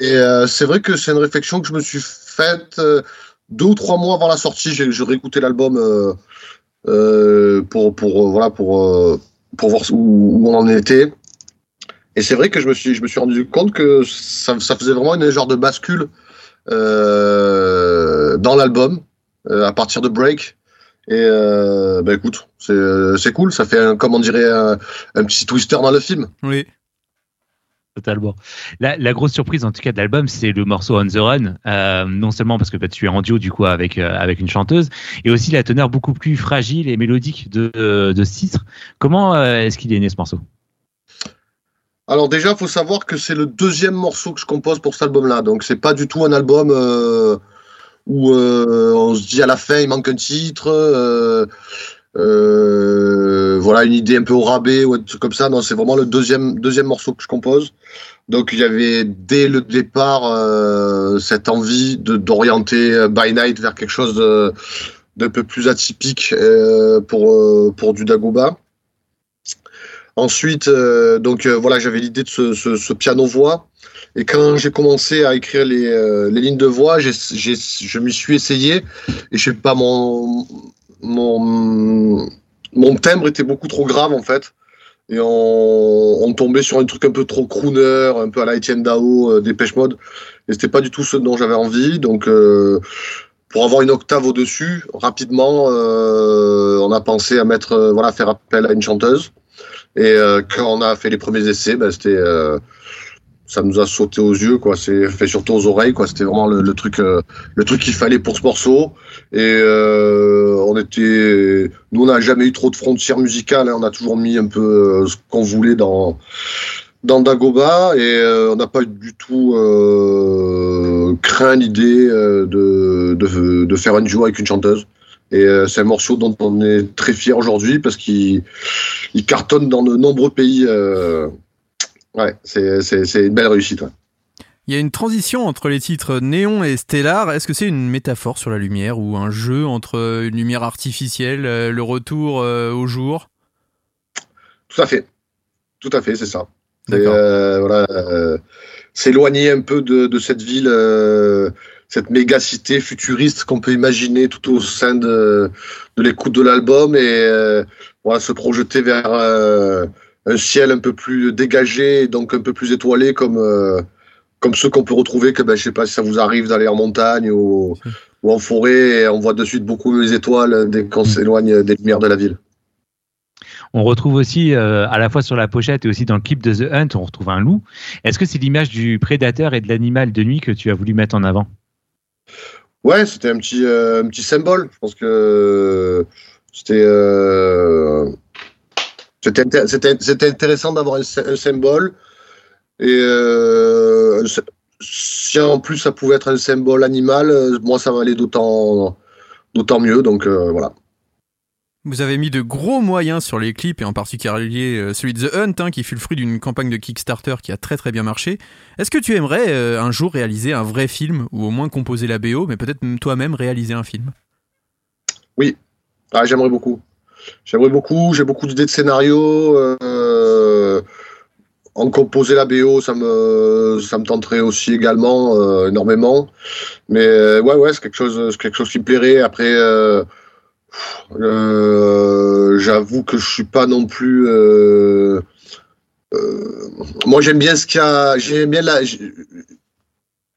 Et c'est vrai que c'est une réflexion que je me suis faite deux ou trois mois avant la sortie. J'ai j'ai réécouté l'album euh, euh, pour pour euh, voilà pour euh, pour voir où, où on en était. Et c'est vrai que je me suis je me suis rendu compte que ça, ça faisait vraiment une genre de bascule dans l'album à partir de Break. Et euh, bah écoute, c'est c'est cool, ça fait un, comme on dirait un, un petit twister dans le film. Oui. Totalement. La, grosse surprise, en tout cas, de l'album, c'est le morceau On the Run. Euh, non seulement parce que bah, tu es en duo, du coup, avec, euh, avec une chanteuse, et aussi la teneur beaucoup plus fragile et mélodique de, de ce titre. Comment euh, est-ce qu'il est né ce morceau? Alors déjà, faut savoir que c'est le deuxième morceau que je compose pour cet album-là, donc c'est pas du tout un album euh, où euh, on se dit à la fin il manque un titre, euh, voilà une idée un peu au rabais ou un truc comme ça. Non, c'est vraiment le deuxième deuxième morceau que je compose. Donc il y avait dès le départ euh, cette envie de d'orienter euh, By Night vers quelque chose de d'un peu plus atypique pour pour du Dagoba. Ensuite, donc voilà, j'avais l'idée de ce, ce, ce piano voix. Et quand j'ai commencé à écrire les, les lignes de voix, je m'y suis essayé. Et je sais pas, mon, mon, mon timbre était beaucoup trop grave en fait. Et on, tombait sur un truc un peu trop crooner, un peu à la Etienne Dao, euh, Dépêche Mode. Et c'était pas du tout ce dont j'avais envie. Donc, euh, pour avoir une octave au-dessus, rapidement, euh, on a pensé à mettre, euh, voilà, faire appel à une chanteuse. Et quand on a fait les premiers essais, ben, c'était, ça nous a sauté aux yeux, quoi. C'est fait surtout aux oreilles, quoi. C'était vraiment le, le truc, euh, le truc qu'il fallait pour ce morceau. Et euh, on était, nous, on n'a jamais eu trop de frontières musicales. hein. On a toujours mis un peu euh, ce qu'on voulait dans dans Dagoba et euh, on n'a pas du tout craint l'idée de, de de faire un duo avec une chanteuse. Et c'est un morceau dont on est très fier aujourd'hui parce qu'il il cartonne dans de nombreux pays. Ouais, c'est une belle réussite. ouais. Il y a une transition entre les titres Néon et Stellar. Est-ce que c'est une métaphore sur la lumière ou un jeu entre une lumière artificielle, euh, le retour euh, au jour? Tout à fait, tout à fait, c'est ça. C'est, D'accord. euh, voilà, euh, s'éloigner un peu de, de cette ville, cette méga cité futuriste qu'on peut imaginer tout au sein de, de l'écoute de l'album et voilà, se projeter vers un ciel un peu plus dégagé, donc un peu plus étoilé comme euh, comme ceux qu'on peut retrouver que ben, je sais pas si ça vous arrive d'aller en montagne ou, ou en forêt et on voit de suite beaucoup les étoiles dès qu'on s'éloigne des lumières de la ville. On retrouve aussi, euh, à la fois sur la pochette et aussi dans le clip de The Hunt, on retrouve un loup. Est-ce que c'est l'image du prédateur et de l'animal de nuit que tu as voulu mettre en avant? Ouais, c'était un petit, euh, un petit symbole. Je pense que c'était euh, c'était inté- c'était- c'était intéressant d'avoir un, sy- un symbole. Et euh, si en plus ça pouvait être un symbole animal, euh, moi ça m'allait d'autant mieux. Donc euh, voilà. Vous avez mis de gros moyens sur les clips et en particulier celui de The Hunt hein, qui fut le fruit d'une campagne de Kickstarter qui a très très bien marché. Est-ce que tu aimerais euh, un jour réaliser un vrai film ou au moins composer la BO mais peut-être même toi-même réaliser un film? Ah, j'aimerais beaucoup. J'aimerais beaucoup. J'ai beaucoup d'idées de scénarios. Euh, en composer la BO, ça me, ça me tenterait aussi également euh, énormément. Mais ouais, ouais, c'est quelque chose, c'est quelque chose qui me plairait. Après, euh, j'avoue que je suis pas non plus. moi, j'aime bien ce qu'il y a. J'aime bien.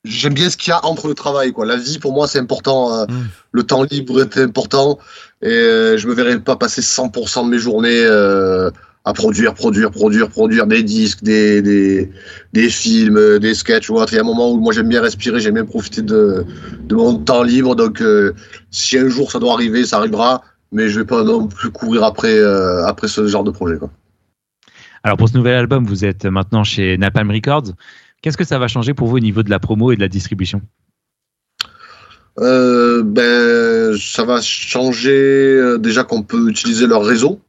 J'aime bien ce qu'il y a entre le travail, quoi. La vie, pour moi, c'est important. euh, Mm. Le temps libre est important. Et euh, je me verrais pas passer 100% de mes journées euh, à produire, produire, produire, produire des disques, des, des, des films, des sketchs ou autre. Il y a un moment où moi j'aime bien respirer, j'aime bien profiter de, de mon temps libre. Donc euh, si un jour ça doit arriver, ça arrivera. Mais je vais pas non plus courir après, euh, après ce genre de projet. Quoi. Alors pour ce nouvel album, vous êtes maintenant chez Napalm Records. Qu'est-ce que ça va changer pour vous au niveau de la promo et de la distribution? Euh, ben, ça va changer euh, déjà qu'on peut utiliser leur réseau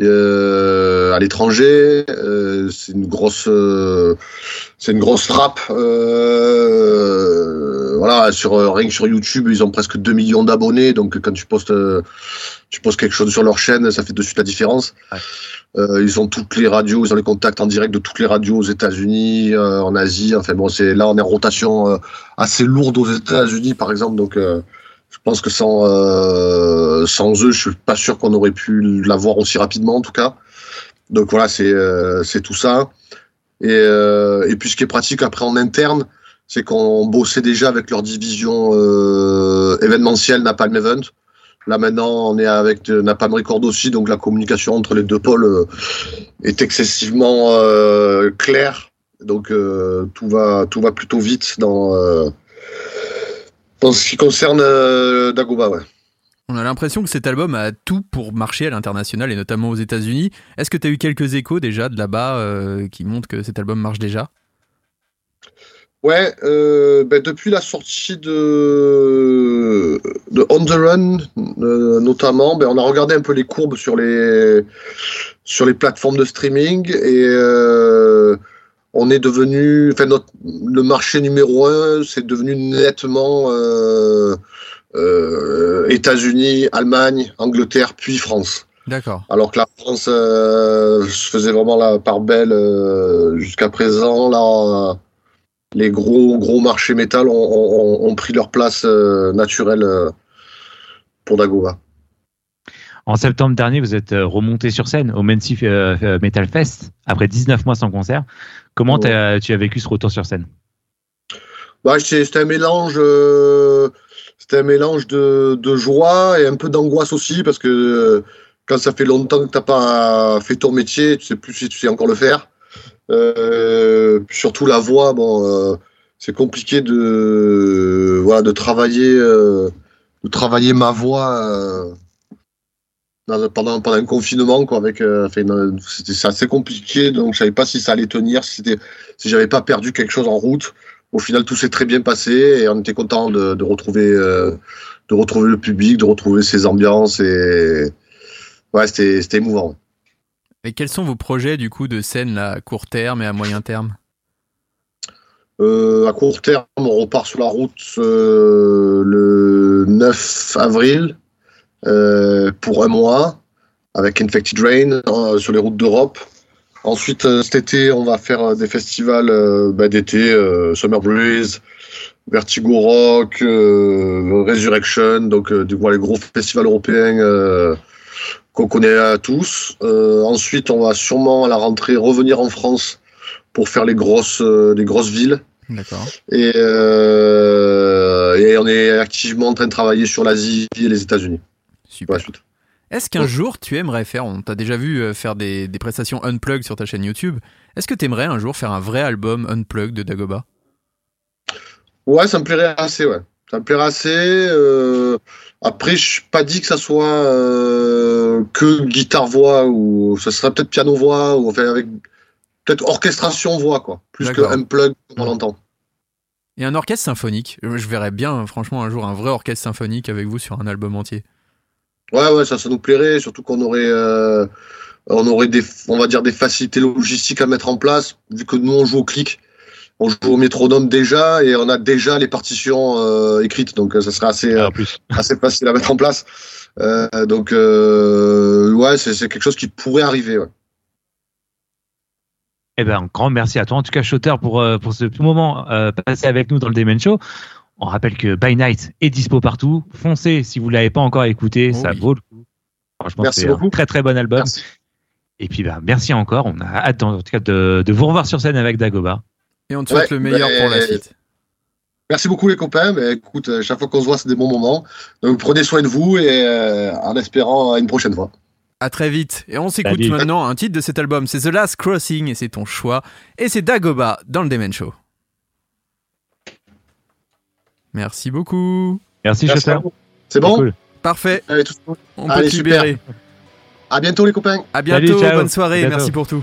euh, à l'étranger. Euh, c'est une grosse, c'est une grosse trappe. Euh, voilà, sur rien que sur YouTube, ils ont presque 2 millions d'abonnés. Donc quand tu postes, tu postes quelque chose sur leur chaîne, ça fait de suite la différence. Ouais. Euh, ils ont toutes les radios, ils ont les contacts en direct de toutes les radios aux États-Unis, euh, en Asie. Enfin bon, c'est là on est en rotation euh, assez lourde aux États-Unis, par exemple. Donc, je pense que sans eux, je suis pas sûr qu'on aurait pu l'avoir aussi rapidement, en tout cas. Donc voilà, c'est tout ça. Et et puis ce qui est pratique après en interne, c'est qu'on bossait déjà avec leur division événementielle Napalm Event. Là maintenant, on est avec euh, Napalm Record aussi, donc la communication entre les deux pôles euh, est excessivement euh, claire. Donc tout va plutôt vite dans ce qui concerne Dagoba, ouais. On a l'impression que cet album a tout pour marcher à l'international et notamment aux États-Unis. Est-ce que tu as eu quelques échos déjà de là-bas qui montrent que cet album marche déjà? Ouais, euh, ben, depuis la sortie de, de On the Run, euh, notamment, ben, on a regardé un peu les courbes sur les, sur les plateformes de streaming et euh, on est devenu, enfin, notre, le marché numéro un, c'est devenu nettement États-Unis, Allemagne, Angleterre, puis France. D'accord. Alors que la France euh, faisait vraiment la part belle jusqu'à présent. Là, les gros gros marchés métal ont, ont- ont pris leur place euh, naturelle euh, pour Dagoba. En septembre dernier, vous êtes euh, remonté sur scène au Mency Metal Fest après 19 mois sans concert. Comment t'as- tu as vécu ce retour sur scène? Bah, c'était un mélange, c'était un mélange de, de joie et un peu d'angoisse aussi parce que quand ça fait longtemps que t'as pas fait ton métier, tu sais plus si tu sais encore le faire. Euh, surtout la voix, bon, euh, c'est compliqué de, voilà, de travailler, euh, de travailler ma voix. pendant, pendant un confinement quoi avec c'était assez compliqué donc je savais pas si ça allait tenir si c'était si j'avais pas perdu quelque chose en route au final, tout s'est très bien passé et on était content de, retrouver, de retrouver le public, de retrouver ses ambiances et ouais, c'était émouvant. Et quels sont vos projets du coup de scène à court terme et à moyen terme? Euh, à court terme, on repart sur la route euh, le 9 avril euh, pour un mois avec Infected Rain euh, sur les routes d'Europe. Ensuite, euh, cet été, on va faire des festivals bah, d'été, Summer Breeze, Vertigo Rock, Resurrection, donc du coup, les gros festivals européens qu'on connaît à tous. Euh, ensuite, on va sûrement à la rentrée revenir en France pour faire les grosses, euh, les grosses villes. D'accord. Et, euh, et on est activement en train de travailler sur l'Asie et les États-Unis. Super. Est-ce qu'un jour tu aimerais faire, on t'a déjà vu faire des, des prestations unplugged sur ta chaîne YouTube, est-ce que tu aimerais un jour faire un vrai album unplugged de Dagoba Ouais, ça me plairait assez, ouais. Ça me plairait assez. euh, Après, je suis pas dit que ça soit euh, que guitare-voix ou ça serait peut-être piano-voix ou enfin avec peut-être orchestration-voix, quoi. Plus que unplug comme on l'entend. Et un orchestre symphonique Euh, Je verrais bien, franchement, un jour un vrai orchestre symphonique avec vous sur un album entier. Ouais, ouais, ça, ça nous plairait, surtout qu'on aurait, euh, on aurait des, on va dire des facilités logistiques à mettre en place, vu que nous on joue au clic, on joue au métronome déjà et on a déjà les partitions euh, écrites, donc euh, ça serait assez, euh, En plus. assez facile à mettre en place. Euh, donc euh, ouais, c'est c'est quelque chose qui pourrait arriver. Ouais. Eh ben, un grand merci à toi, en tout cas, Shotter, pour, euh, pour ce moment euh, passé avec nous dans le Demen Show. On rappelle que By Night est dispo partout. Foncez si vous l'avez pas encore écouté, Oh ça oui. vaut le coup. Franchement, Merci c'est un beaucoup. très très bon album. Merci. Et puis, bah, merci encore. On a hâte, en tout cas, de, de vous revoir sur scène avec Dagoba. Et on te souhaite Ouais, le meilleur pour la suite. Merci beaucoup les copains. Mais écoute, euh, chaque fois qu'on se voit, c'est des bons moments. Donc prenez soin de vous et euh, en espérant à une prochaine fois. À très vite. Et on s'écoute maintenant un titre de cet album. C'est The Last Crossing et c'est ton choix. Et c'est Dagoba dans le Demen Show. Merci beaucoup. Merci, Merci. C'est bon? Cool. Parfait. Allez, tout- On peut Allez, te super. libérer. À bientôt les copains. À bientôt. Bonne soirée. À bientôt. Merci pour tout.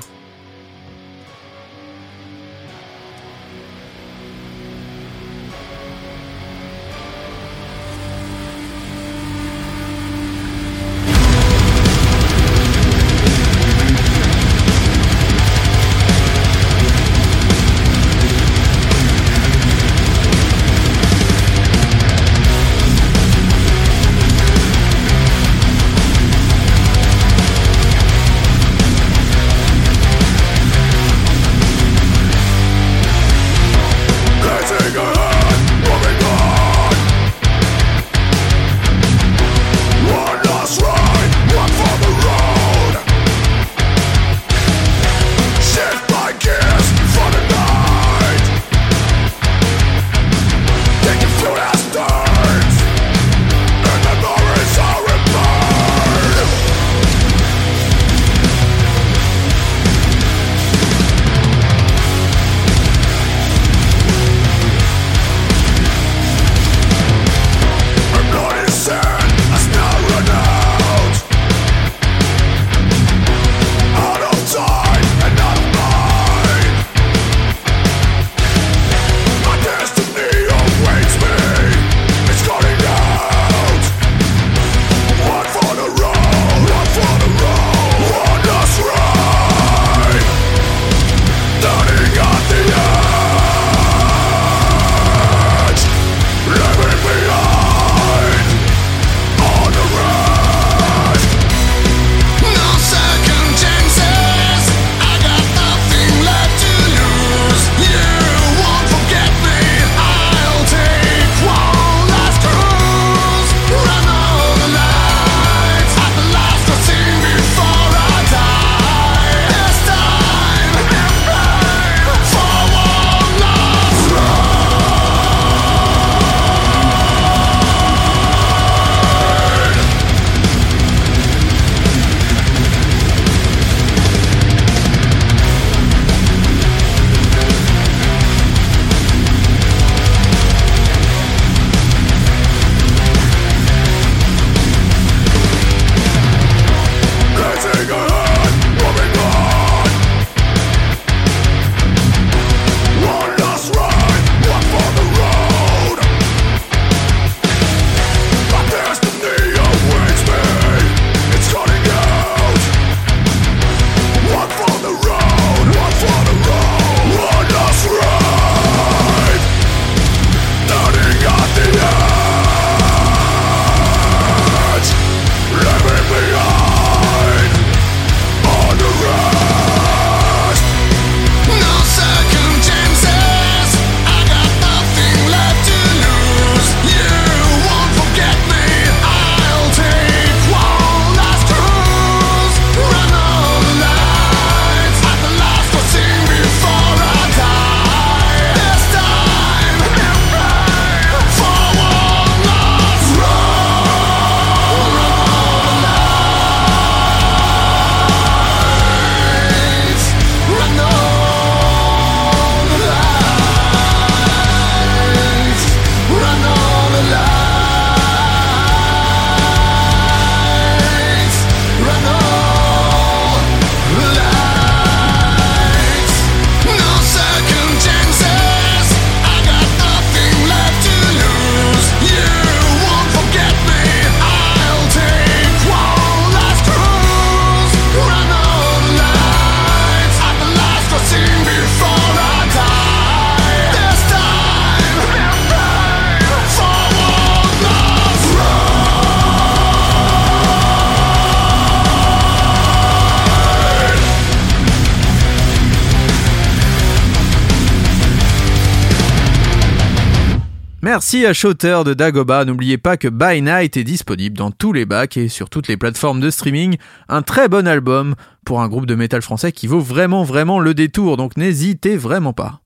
Merci à Shooter de Dagoba. N'oubliez pas que By Night est disponible dans tous les bacs et sur toutes les plateformes de streaming. Un très bon album pour un groupe de métal français qui vaut vraiment vraiment le détour, donc n'hésitez vraiment pas.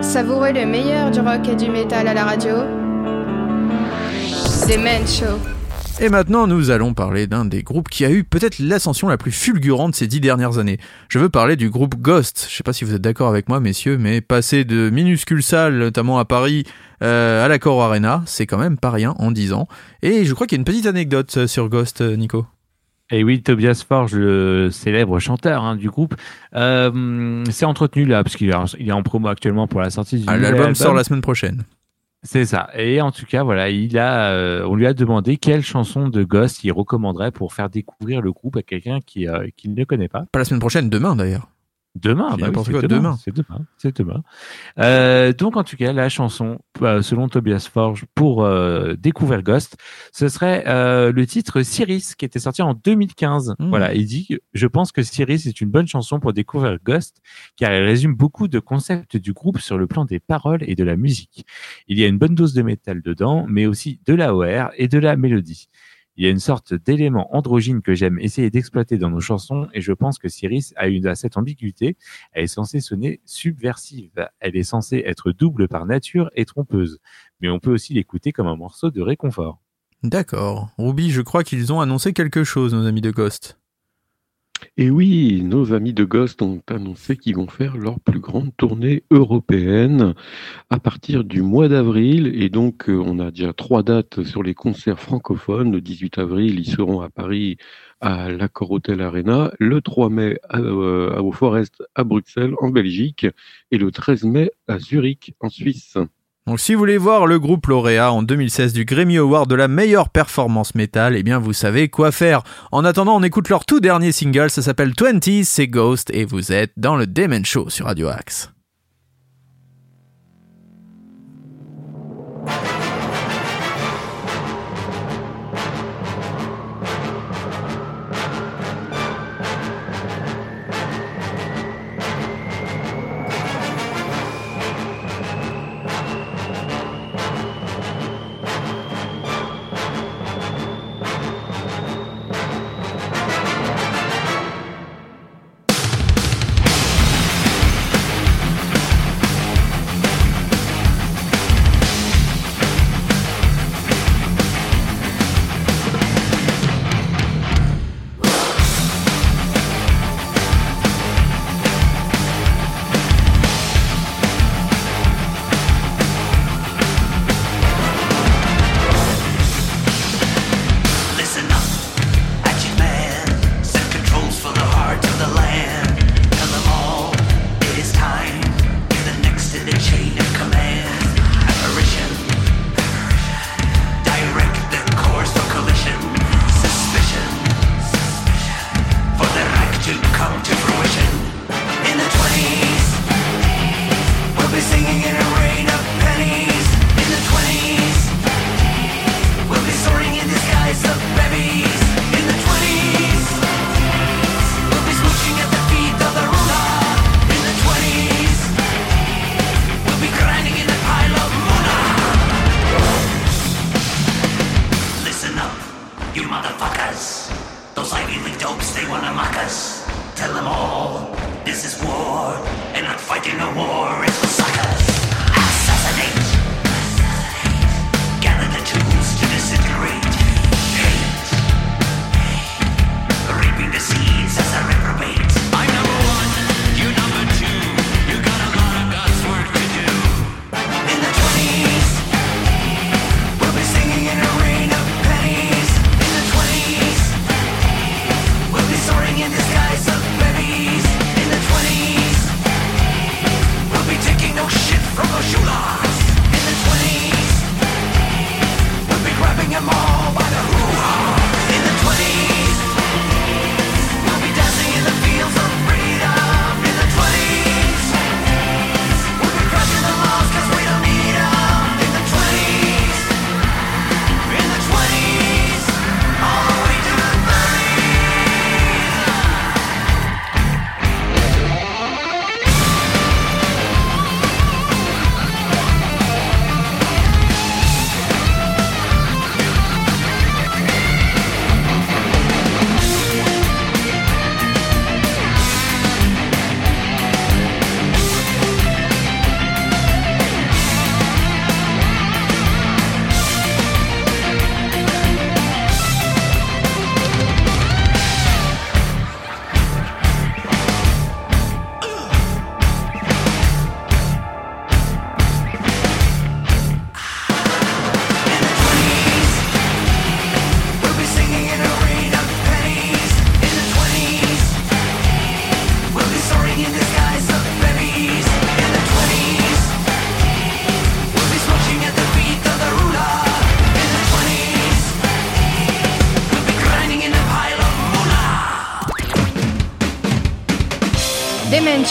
Savourez le meilleur du rock et du métal à la radio. C'est Show. Et maintenant, nous allons parler d'un des groupes qui a eu peut-être l'ascension la plus fulgurante ces dix dernières années. Je veux parler du groupe Ghost. Je sais pas si vous êtes d'accord avec moi, messieurs, mais passer de minuscules salles, notamment à Paris, euh, à la Cor Arena, c'est quand même pas rien en dix ans. Et je crois qu'il y a une petite anecdote euh, sur Ghost, euh, Nico. Et oui, Tobias Forge, le célèbre chanteur hein, du groupe, euh, s'est entretenu là, parce qu'il est, en- promo actuellement pour la sortie du Ah, L'album sort la semaine prochaine. C'est ça. Et en tout cas, voilà, il a, euh, on lui a demandé quelle chanson de Ghost il recommanderait pour faire découvrir le groupe à quelqu'un qui, euh, qui ne le connaît pas. Pas la semaine prochaine, demain d'ailleurs. Demain, bah oui, c'est demain, demain. C'est demain. C'est demain. Euh, donc, en tout cas, la chanson, euh, selon Tobias Forge, pour euh, découvrir Ghost, ce serait euh, le titre Cyrus, qui était sorti en 2015. Mm. Voilà, il dit Je pense que Cyrus est une bonne chanson pour découvrir Ghost, car elle résume beaucoup de concepts du groupe sur le plan des paroles et de la musique. Il y a une bonne dose de métal dedans, mais aussi de la OR et de la mélodie. Il y a une sorte d'élément androgyne que j'aime essayer d'exploiter dans nos chansons, et je pense que Cyrus a, une, a cette ambiguïté. Elle est censée sonner subversive. Elle est censée être double par nature et trompeuse. Mais on peut aussi l'écouter comme un morceau de réconfort. D'accord. Ruby, je crois qu'ils ont annoncé quelque chose, nos amis de Ghost. Et oui, nos amis de Ghost ont annoncé qu'ils vont faire leur plus grande tournée européenne à partir du mois d'avril. Et donc, euh, on a déjà trois dates sur les concerts francophones. Le 18 avril, ils seront à Paris à l'Accor Hotel Arena. Le 3 mai, à, euh, au Forest à Bruxelles, en Belgique. Et le 13 mai, à Zurich, en Suisse. Donc si vous voulez voir le groupe lauréat en 2016 du Grammy Award de la meilleure performance métal, eh bien vous savez quoi faire. En attendant, on écoute leur tout dernier single, ça s'appelle 20, c'est Ghost et vous êtes dans le Demon Show sur Radio Axe.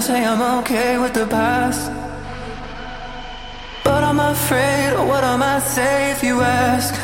I say I'm okay with the past. But I'm afraid, of what I might say if you ask?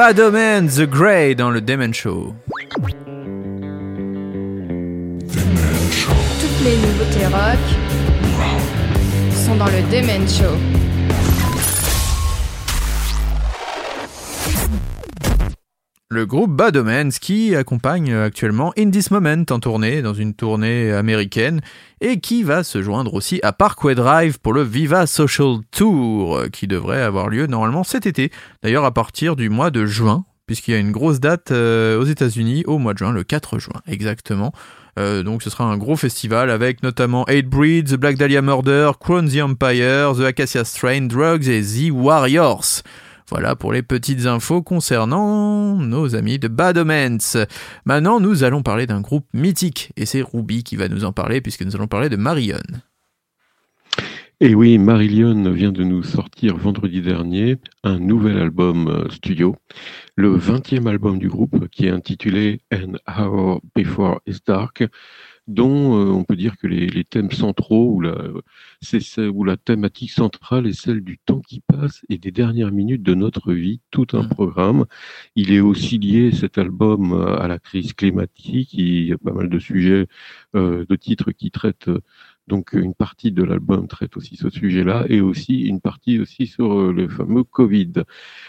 Badoman The Grey dans le Demon Show. Toutes les nouveautés rock sont dans le Demon Show. le groupe Bad qui accompagne euh, actuellement In This Moment en tournée, dans une tournée américaine, et qui va se joindre aussi à Parkway Drive pour le Viva Social Tour, euh, qui devrait avoir lieu normalement cet été, d'ailleurs à partir du mois de juin, puisqu'il y a une grosse date euh, aux États-Unis au mois de juin, le 4 juin exactement. Donc ce sera un gros festival avec notamment 8 Breed, The Black Dahlia Murder, Crown the Empire, The Acacia Strain, Drugs et The Warriors. Voilà pour les petites infos concernant nos amis de Bad Omens. Maintenant, nous allons parler d'un groupe mythique, et c'est Ruby qui va nous en parler, puisque nous allons parler de Marion. Et oui, Marillion vient de nous sortir vendredi dernier un nouvel album euh, studio, le 20e album du groupe qui est intitulé An Hour Before It's Dark, dont euh, on peut dire que les, les thèmes centraux ou la, la thématique centrale est celle du temps qui passe et des dernières minutes de notre vie, tout un Mm. programme. Il est aussi lié cet album à la crise climatique. Il y a pas mal de sujets, euh, de titres qui traitent donc une partie de l'album traite aussi ce sujet-là et aussi une partie aussi sur euh, le fameux Covid.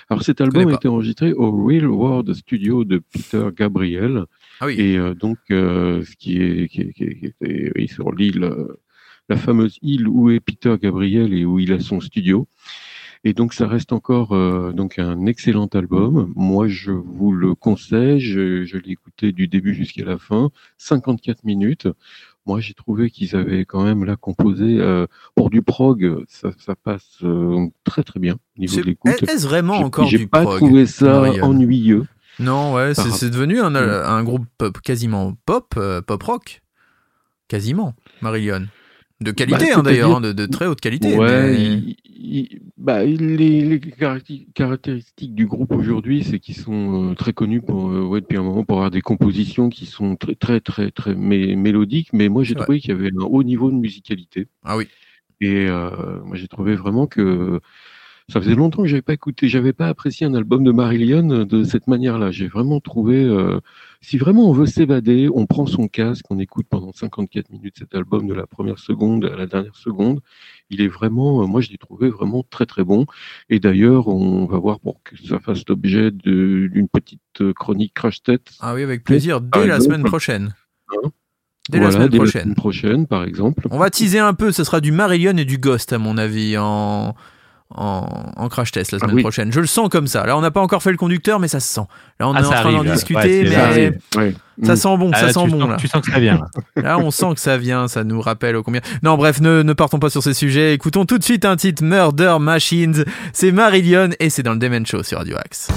Alors cet album a été enregistré au Real World Studio de Peter Gabriel Ah oui. et euh, donc euh, ce qui est qui, est- qui est- qui était oui, sur l'île, euh, la fameuse île où est Peter Gabriel et où il a son studio. Et donc ça reste encore euh, donc un excellent album. Moi je vous le conseille. Je, je l'ai écouté du début jusqu'à la fin, 54 minutes. Moi j'ai trouvé qu'ils avaient quand même là composé euh, pour du prog, ça, ça passe euh, très très bien au niveau de l'écoute. Est-ce vraiment encore J'ai pas prog trouvé ça Marianne ennuyeux. Non, ouais, c'est devenu un, Mm. un groupe pop, quasiment pop, euh, pop rock. Quasiment, Marillion. De qualité, Bah, hein, d'ailleurs, hein, de, de très haute qualité. Ouais, mais- il- il- bah, les, caractéristiques du groupe aujourd'hui, c'est qu'ils sont euh, très connus pour, euh, ouais, depuis un moment pour avoir des compositions qui sont très, très, très, très mé- mélodiques. Mais moi, j'ai Ouais. trouvé qu'il y avait un haut niveau de musicalité. Ah oui. Et euh, moi, j'ai trouvé vraiment que ça faisait longtemps que j'avais pas écouté, j'avais pas apprécié un album de Marillion de cette manière-là. J'ai vraiment trouvé, euh, si vraiment on veut s'évader, on prend son casque, on écoute pendant 54 minutes cet album de la première seconde à la dernière seconde. Il est vraiment, euh, moi, je l'ai trouvé vraiment très très bon. Et d'ailleurs, on va voir pour que ça fasse l'objet d'une petite euh, chronique crash tête. Ah oui, avec plaisir, dès la semaine prochaine. Hein? Dès la semaine dès la prochaine. semaine prochaine, par exemple. On va teaser un peu, ce sera du Marillion et du Ghost, à mon avis, en, en, en crash test la Ah semaine oui. prochaine. Je le sens comme ça. Là, on n'a pas encore fait le conducteur, mais ça se sent. Là, on Ah, est en train d'en discuter, Ouais, mais Ça arrive, ouais. ça Mm. sent bon, Ah, ça là, sent tu, bon. sens, Là. tu sens que ça vient. là. [laughs] Là, on sent que ça vient, ça nous rappelle au combien. Non, bref, ne, ne partons pas sur ces sujets. Écoutons tout de suite un titre Murder Machines. C'est Marillion et c'est dans le Demen Show sur Radio Axe.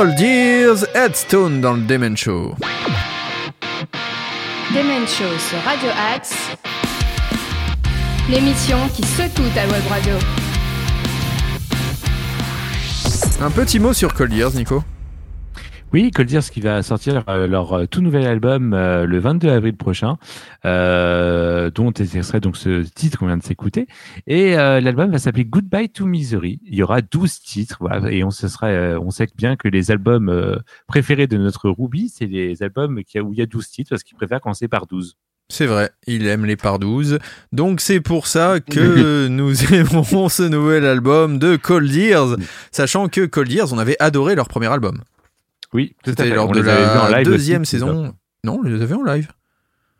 Cold Years, Headstone dans le Demen Show. Demen Show sur Radio Axe, l'émission qui secoue ta web radio. Un petit mot sur Cold Years, Nico. Oui, Cold Ears qui va sortir euh, leur euh, tout nouvel album euh, le 22 avril prochain, euh, dont est extrait donc ce titre qu'on vient de s'écouter. Et euh, l'album va s'appeler Goodbye to Misery. Il y aura 12 titres, voilà, et on se serait, on sait bien que les albums préférés de notre Ruby, c'est les albums qui où il y a 12 titres, parce qu'il préfère commencer par 12. C'est vrai, il aime les par 12. Donc c'est pour ça [laughs] que nous aimons ce nouvel album de Cold Years, sachant que Cold Years, on avait adoré leur premier album. Oui, tout à C'était fait. lors On de les avait vus en la live deuxième aussi, saison. Non, on les avait en live.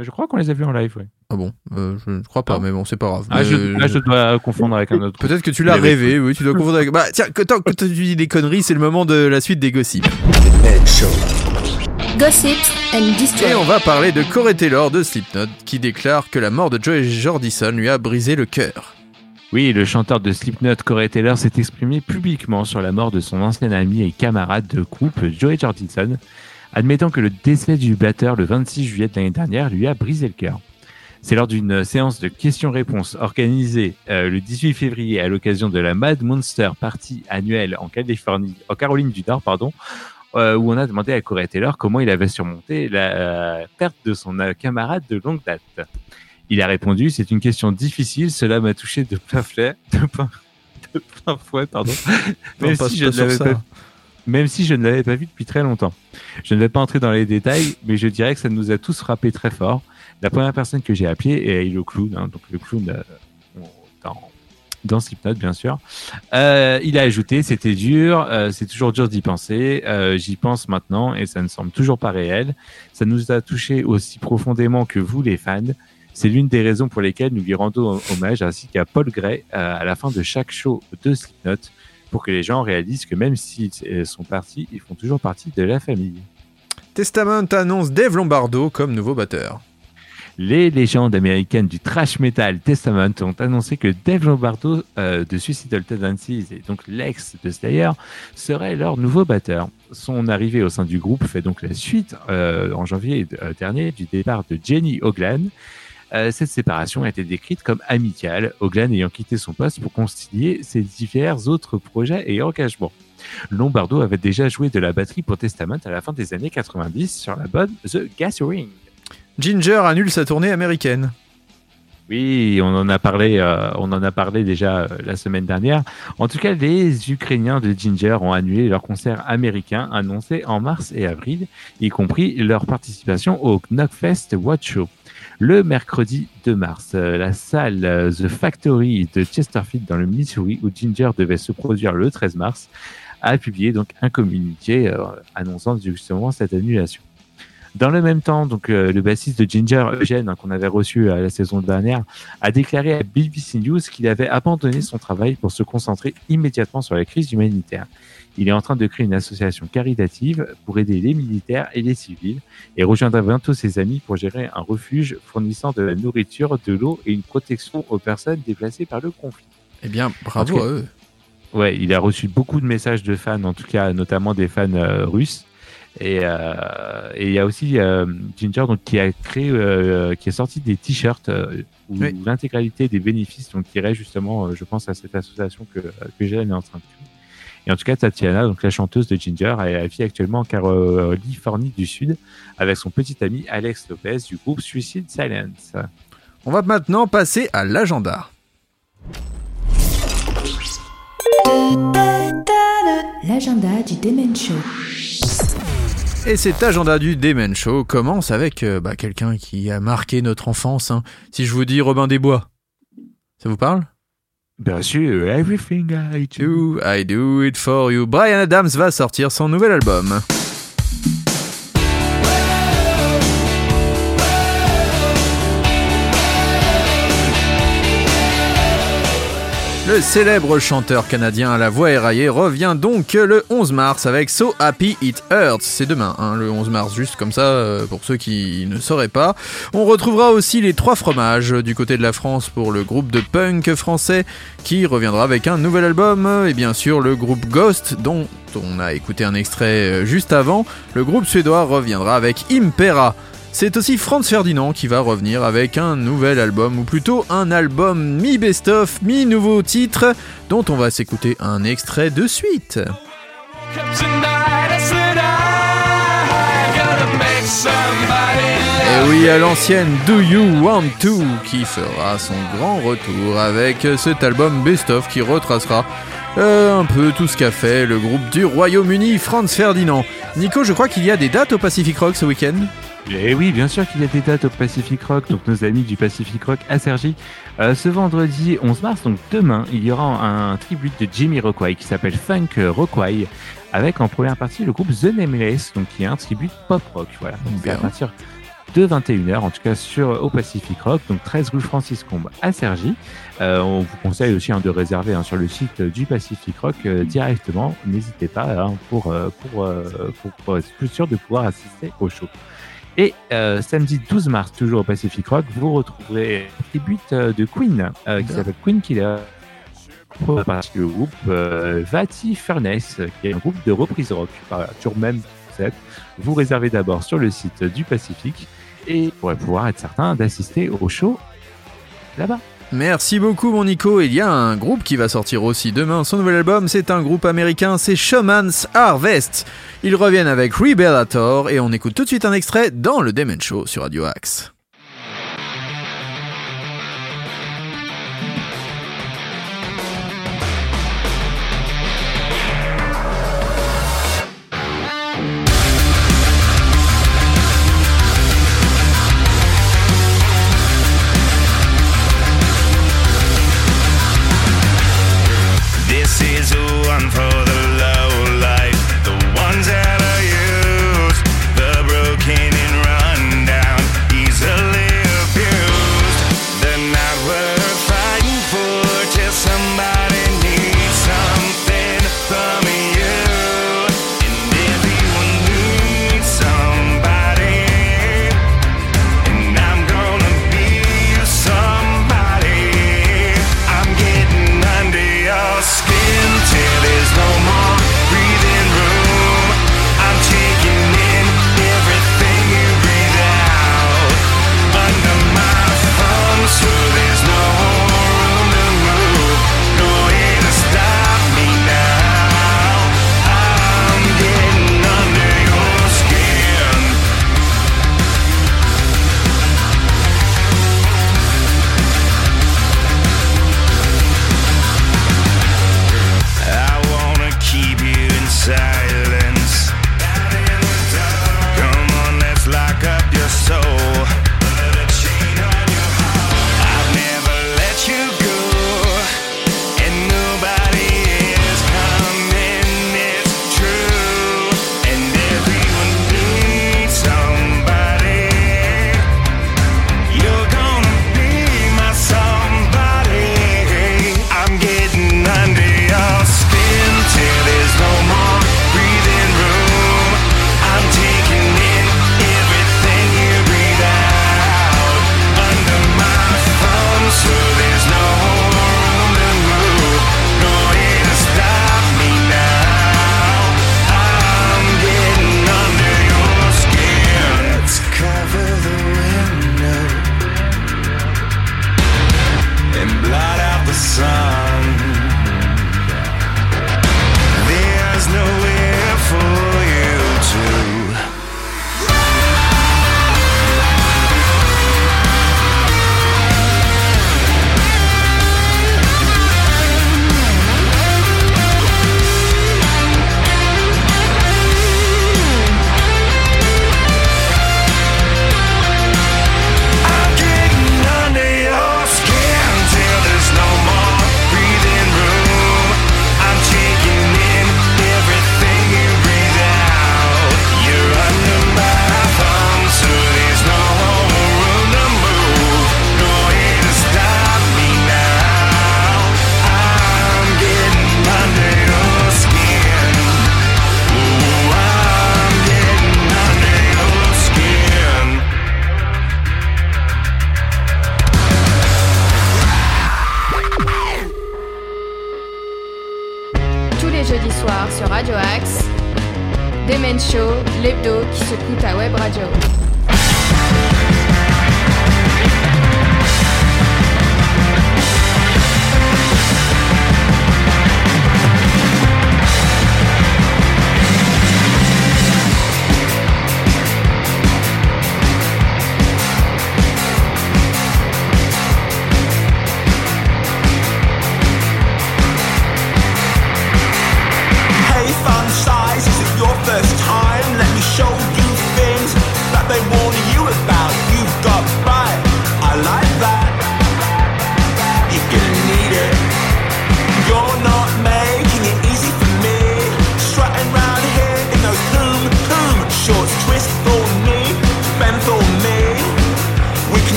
Je crois qu'on les a vus en live, oui. Ah bon, euh, je ne crois pas, Ah. mais bon, c'est pas grave. Ah, je, Euh, là, je dois confondre avec un autre. Peut-être que tu l'as rêvé, oui, tu dois confondre avec... Bah tiens, tant que tu dis des conneries, c'est le moment de la suite des gossips. Gossips and Et on va parler de Corey Taylor de Slipknot, qui déclare que la mort de Joey Jordison lui a brisé le cœur. Oui, le chanteur de Slipknot, Corey Taylor, s'est exprimé publiquement sur la mort de son ancien ami et camarade de groupe, Joey Jordison, admettant que le décès du batteur le 26 juillet de l'année dernière lui a brisé le cœur. C'est lors d'une séance de questions-réponses organisée euh, le 18 février à l'occasion de la Mad Monster Party annuelle en Californie, en Caroline du Nord, pardon, euh, où on a demandé à Corey Taylor comment il avait surmonté la euh, perte de son camarade de longue date. Il a répondu C'est une question difficile, cela m'a touché de plein fouet, de plein, de plein fouet, pardon. Même si je ne l'avais pas même si je ne l'avais pas vu depuis très longtemps. Je ne vais pas entrer dans les détails, mais je dirais que ça nous a tous frappé très fort. La première personne que j'ai appelée est le clown, hein, donc le clown euh, dans, dans Slipknot, bien sûr. Euh, il a ajouté, c'était dur, euh, c'est toujours dur d'y penser, euh, j'y pense maintenant et ça ne semble toujours pas réel. Ça nous a touché aussi profondément que vous, les fans. C'est l'une des raisons pour lesquelles nous lui rendons hommage, ainsi qu'à Paul Gray, euh, à la fin de chaque show de Slipknot, pour que les gens réalisent que même s'ils euh, sont partis, ils font toujours partie de la famille. Testament annonce Dave Lombardo comme nouveau batteur. Les légendes américaines du thrash metal Testament ont annoncé que Dave Lombardo euh, de Suicidal Tendencies et donc l'ex de Slayer serait leur nouveau batteur. Son arrivée au sein du groupe fait donc la suite euh, en janvier dernier du départ de Jenny Oglan. Euh, cette séparation a été décrite comme amicale, Oglan ayant quitté son poste pour concilier ses divers autres projets et engagements. Lombardo avait déjà joué de la batterie pour Testament à la fin des années 90 sur la bonne The Gathering. Ginger annule sa tournée américaine. Oui, on en a parlé, euh, on en a parlé déjà euh, la semaine dernière. En tout cas, les Ukrainiens de Ginger ont annulé leur concert américain annoncé en mars et avril, y compris leur participation au Knockfest Watch Show. Le mercredi 2 mars, euh, la salle euh, The Factory de Chesterfield dans le Missouri, où Ginger devait se produire le 13 mars, a publié donc un communiqué euh, annonçant justement cette annulation. Dans le même temps, donc euh, le bassiste de Ginger, Eugène, hein, qu'on avait reçu euh, la saison dernière, a déclaré à BBC News qu'il avait abandonné son travail pour se concentrer immédiatement sur la crise humanitaire. Il est en train de créer une association caritative pour aider les militaires et les civils et rejoindra bientôt ses amis pour gérer un refuge fournissant de la nourriture, de l'eau et une protection aux personnes déplacées par le conflit. Eh bien, bravo à eux. Ouais, il a reçu beaucoup de messages de fans, en tout cas notamment des fans euh, russes. Et euh, et il y a aussi euh, Ginger donc qui a créé, euh, qui a sorti des t-shirts euh, où Oui. l'intégralité des bénéfices donc irait justement, euh, je pense à cette association que que Jeanne est en train de créer. Et en tout cas, Tatiana, donc la chanteuse de Ginger, elle vit actuellement en Californie du Sud avec son petit ami Alex Lopez du groupe Suicide Silence. On va maintenant passer à l'agenda. L'agenda du Demen Show. Et cet agenda du Demen Show commence avec euh, bah, quelqu'un qui a marqué notre enfance. hein. Si je vous dis Robin des Bois, ça vous parle? Bien sûr, Everything I Do. I do it for you. Brian Adams va sortir son nouvel album. Le célèbre chanteur canadien à la voix éraillée revient donc le 11 mars avec So Happy It Hurts. C'est demain, hein, le 11 mars, juste comme ça, euh, pour ceux qui ne sauraient pas. On retrouvera aussi les trois fromages du côté de la France pour le groupe de punk français qui reviendra avec un nouvel album. Et bien sûr, le groupe Ghost, dont on a écouté un extrait euh, juste avant. Le groupe suédois reviendra avec Impera. C'est aussi Franz Ferdinand qui va revenir avec un nouvel album, ou plutôt un album mi-best-of, mi-nouveau titre, dont on va s'écouter un extrait de suite. Et oui, à l'ancienne Do You Want To qui fera son grand retour avec cet album Best of qui retracera euh, un peu tout ce qu'a fait le groupe du Royaume-Uni, Franz Ferdinand. Nico, je crois qu'il y a des dates au Pacific Rock ce week-end? Et oui, bien sûr qu'il y a des dates au Pacific Rock, donc nos amis du Pacific Rock à Sergi. Euh, ce vendredi 11 mars, donc demain, il y aura un tribute de Jimmy Rockway qui s'appelle Funk Rockway, avec en première partie le groupe The Nameless, donc qui est un tribute pop rock. Voilà, donc c'est à partir de 21h, en tout cas sur au Pacific Rock, donc 13 rue Francis Combe à Sergi. Euh, on vous conseille aussi hein, de réserver hein, sur le site du Pacific Rock euh, directement. N'hésitez pas hein, pour, euh, pour, euh, pour, pour être plus sûr de pouvoir assister au show. Et euh, samedi 12 mars, toujours au Pacific Rock, vous retrouverez les buts euh, de Queen, euh, qui s'appelle Queen Killer, parce que le groupe Vati Furnace, qui est un groupe de reprise rock par Arthur Même 7. Vous réservez d'abord sur le site du Pacifique et vous pourrez pouvoir être certain d'assister au show là-bas. Merci beaucoup mon Nico. Il y a un groupe qui va sortir aussi demain son nouvel album. C'est un groupe américain, c'est Shaman's Harvest. Ils reviennent avec Rebellator et on écoute tout de suite un extrait dans le Demen Show sur Radio Axe.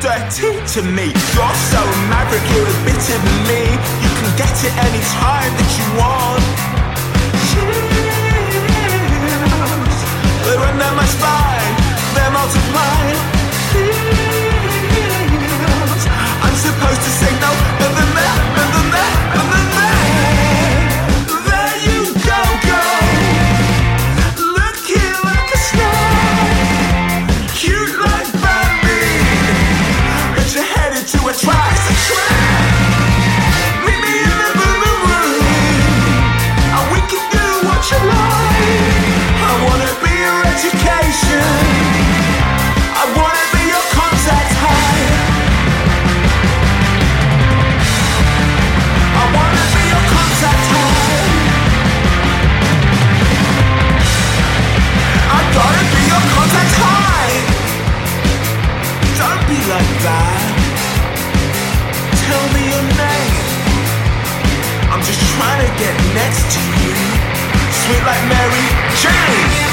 Dirty to me. You're so maverick, you're a bit of me. You can get it any time that you want. Chills, they run down my spine, just trying to get next to you. Sweet like Mary Jane.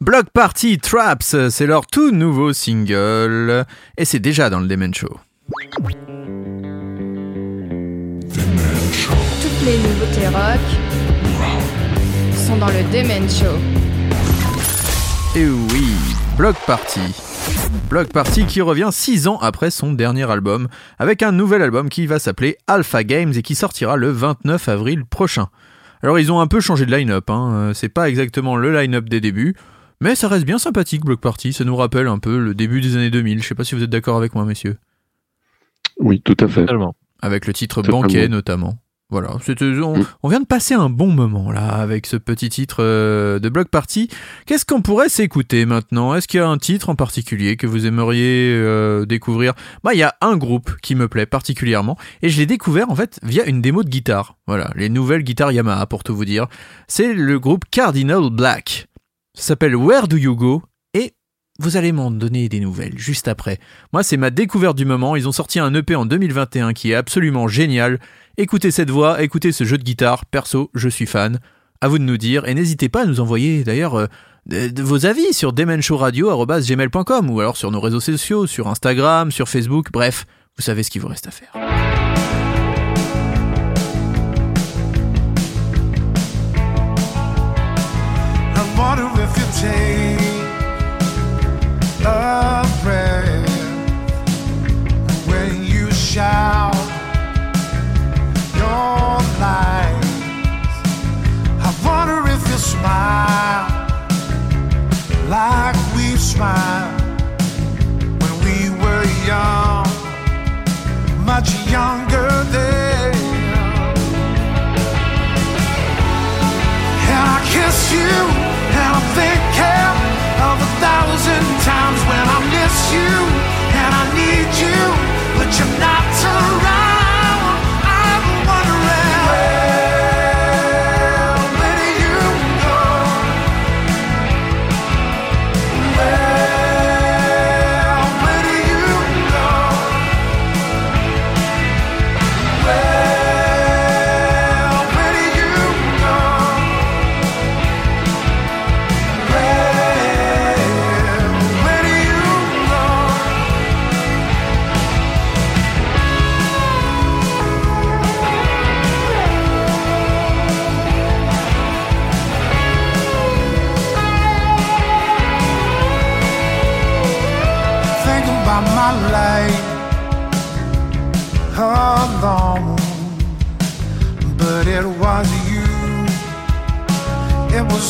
Block Party Traps, c'est leur tout nouveau single et c'est déjà dans le Demen Show. Toutes les nouveautés rock sont dans le Demen Show. Et oui, Block Party. Block Party qui revient 6 ans après son dernier album, avec un nouvel album qui va s'appeler Alpha Games et qui sortira le 29 avril prochain. Alors ils ont un peu changé de line-up, hein. euh, c'est pas exactement le line-up des débuts, mais ça reste bien sympathique Block Party, ça nous rappelle un peu le début des années 2000, je sais pas si vous êtes d'accord avec moi messieurs. Oui, tout à fait. Totalement. Avec le titre Totalement. Banquet notamment. Voilà, on, Mm. on vient de passer un bon moment là avec ce petit titre euh, de Block Party. Qu'est-ce qu'on pourrait s'écouter maintenant? Est-ce qu'il y a un titre en particulier que vous aimeriez euh, découvrir? Bah, il y a un groupe qui me plaît particulièrement et je l'ai découvert en fait via une démo de guitare. Voilà, les nouvelles guitares Yamaha pour tout vous dire. C'est le groupe Cardinal Black. Ça s'appelle Where Do You Go? Et vous allez m'en donner des nouvelles juste après. Moi, c'est ma découverte du moment. Ils ont sorti un EP en 2021 qui est absolument génial. Écoutez cette voix, écoutez ce jeu de guitare. Perso, je suis fan. À vous de nous dire. Et n'hésitez pas à nous envoyer d'ailleurs euh, vos avis sur demenshowradio.gmail.com ou alors sur nos réseaux sociaux, sur Instagram, sur Facebook. Bref, vous savez ce qu'il vous reste à faire. Like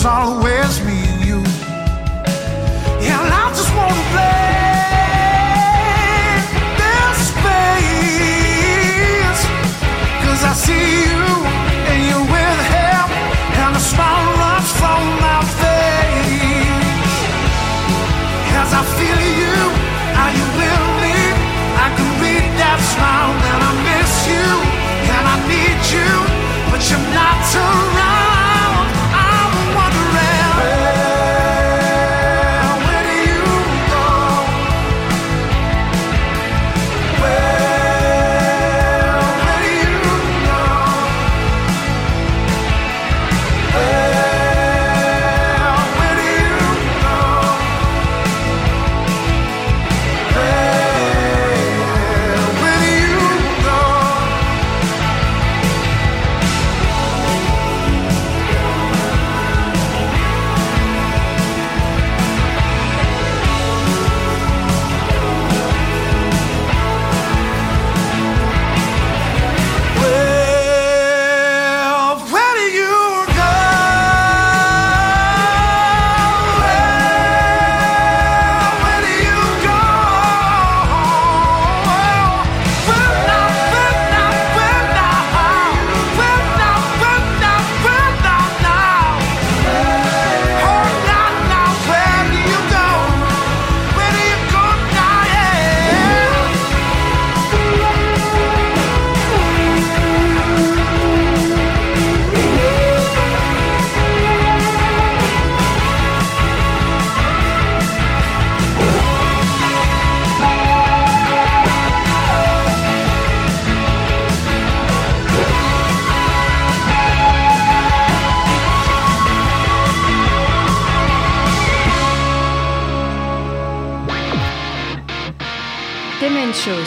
always me and you. And I just wanna play this space. Cause I see you and you're with him, and the smile runs from my face. As I feel you, are you with me? I can read that smile when I miss you, and I need you, but you're not around.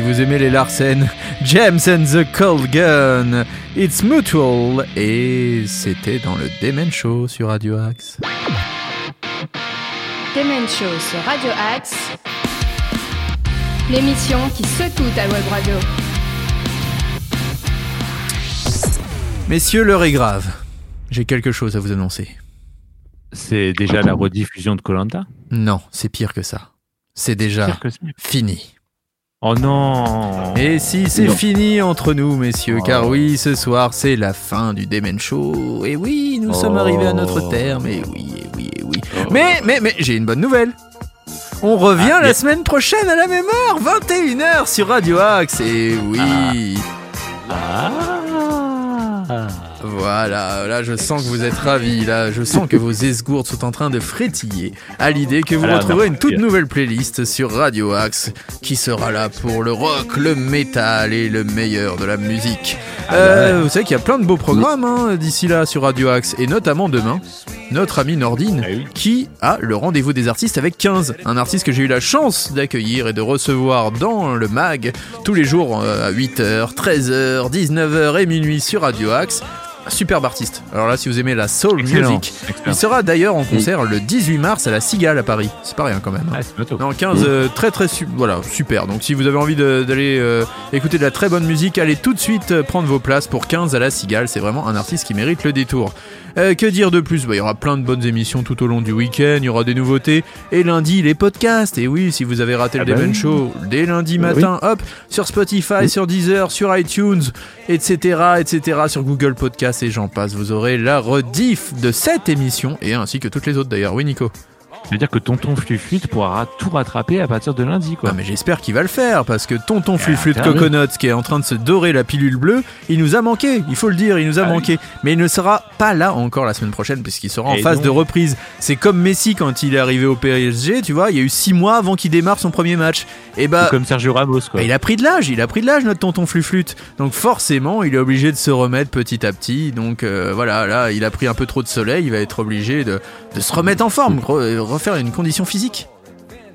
Si vous aimez les Larsen, [laughs] James and the Cold Gun, It's Mutual, et c'était dans le Demen Show sur Radio Axe. Demen Show sur Radio Axe, l'émission qui secoue ta web radio. Messieurs, l'heure est grave. J'ai quelque chose à vous annoncer. C'est déjà la rediffusion de Colanta? Non, c'est pire que ça. C'est déjà Pire que ça? fini. Oh non Et si c'est fini entre nous, messieurs, Oh. car oui, ce soir c'est la fin du Demen Show. Et oui, nous sommes Oh. arrivés à notre terme. Et oui, et oui, et oui. Mais, mais, mais, j'ai une bonne nouvelle. On revient Ah, la semaine prochaine à la même heure, 21h sur Radio Axe. Et oui. Ah. Voilà, là je sens que vous êtes ravis, là je sens que vos esgourdes sont en train de frétiller à l'idée que vous retrouverez une toute nouvelle playlist sur Radio Axe qui sera là pour le rock, le métal et le meilleur de la musique. Ah Euh, bah Vous savez qu'il y a plein de beaux programmes hein, d'ici là sur Radio Axe et notamment demain, notre ami Nordine qui a le rendez-vous des artistes avec 15, un artiste que j'ai eu la chance d'accueillir et de recevoir dans le mag tous les jours euh, à 8h, 13h, 19h et minuit sur Radio Axe. Superbe artiste. Alors là, si vous aimez la soul Excellent, music, excellent. il sera d'ailleurs en concert le 18 mars à la Cigale à Paris. C'est pas rien quand même. Ah, c'est bientôt. Non, 15, euh, très très su- voilà, super. Donc si vous avez envie d'aller euh, écouter de la très bonne musique, allez tout de suite euh, prendre vos places pour 15 à la Cigale. C'est vraiment un artiste qui mérite le détour. Euh, que dire de plus? Bah, Il y aura plein de bonnes émissions tout au long du week-end, il y aura des nouveautés. Et lundi, les podcasts. Et oui, si vous avez raté Ah le Deven oui. Show, dès lundi matin, hop, sur Spotify, sur Deezer, sur iTunes, etc., etc., sur Google Podcast et j'en passe. Vous aurez la rediff de cette émission et ainsi que toutes les autres d'ailleurs. Oui, Nico Ça veut dire que tonton Fluflute pourra tout rattraper à partir de lundi, quoi. Ah, mais j'espère qu'il va le faire parce que tonton Fluflute. Coconuts qui est en train de se dorer la pilule bleue, il nous a manqué, il faut le dire, il nous a Ah oui. manqué. Mais il ne sera pas là encore la semaine prochaine puisqu'il sera en Et phase donc- de reprise. C'est comme Messi quand il est arrivé au PSG, tu vois, il y a eu six mois avant qu'il démarre son premier match. Et bah, Comme Sergio Ramos, quoi. bah, il a pris de l'âge, il a pris de l'âge notre tonton Fluflute. Donc forcément, il est obligé de se remettre petit à petit. Donc euh, voilà, là, il a pris un peu trop de soleil, il va être obligé de, de se remettre en forme, refaire une condition physique.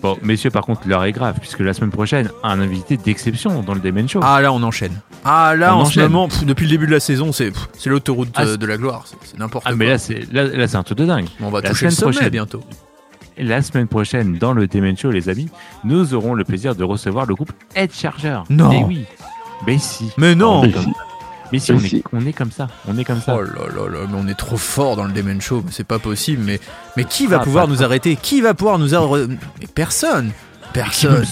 Bon, messieurs, par contre, l'heure est grave, puisque la semaine prochaine, un invité d'exception dans le Demen Show. Ah là on enchaîne. Ah là On en ce enchaîne. moment, pff, depuis le début de la saison, c'est pff, c'est l'autoroute Ah, euh, c'est- de la gloire, c'est c'est n'importe Ah, quoi. mais là, c'est là, là, c'est un truc de dingue. on va la toucher le semaine sommet prochaine. bientôt. La semaine prochaine, dans le Demen Show, les amis, nous aurons le plaisir de recevoir le groupe Head Charger. Non. Mais oui. Mais si. Mais non. On est Mais comme- si. Mais si, on est, si. on est comme ça. On est comme ça. Oh là là là, mais on est trop fort dans le Demen Show, mais c'est pas possible. Mais, mais qui va Ah, pouvoir pas- nous arrêter? Qui va pouvoir nous arrêter Mais personne Personne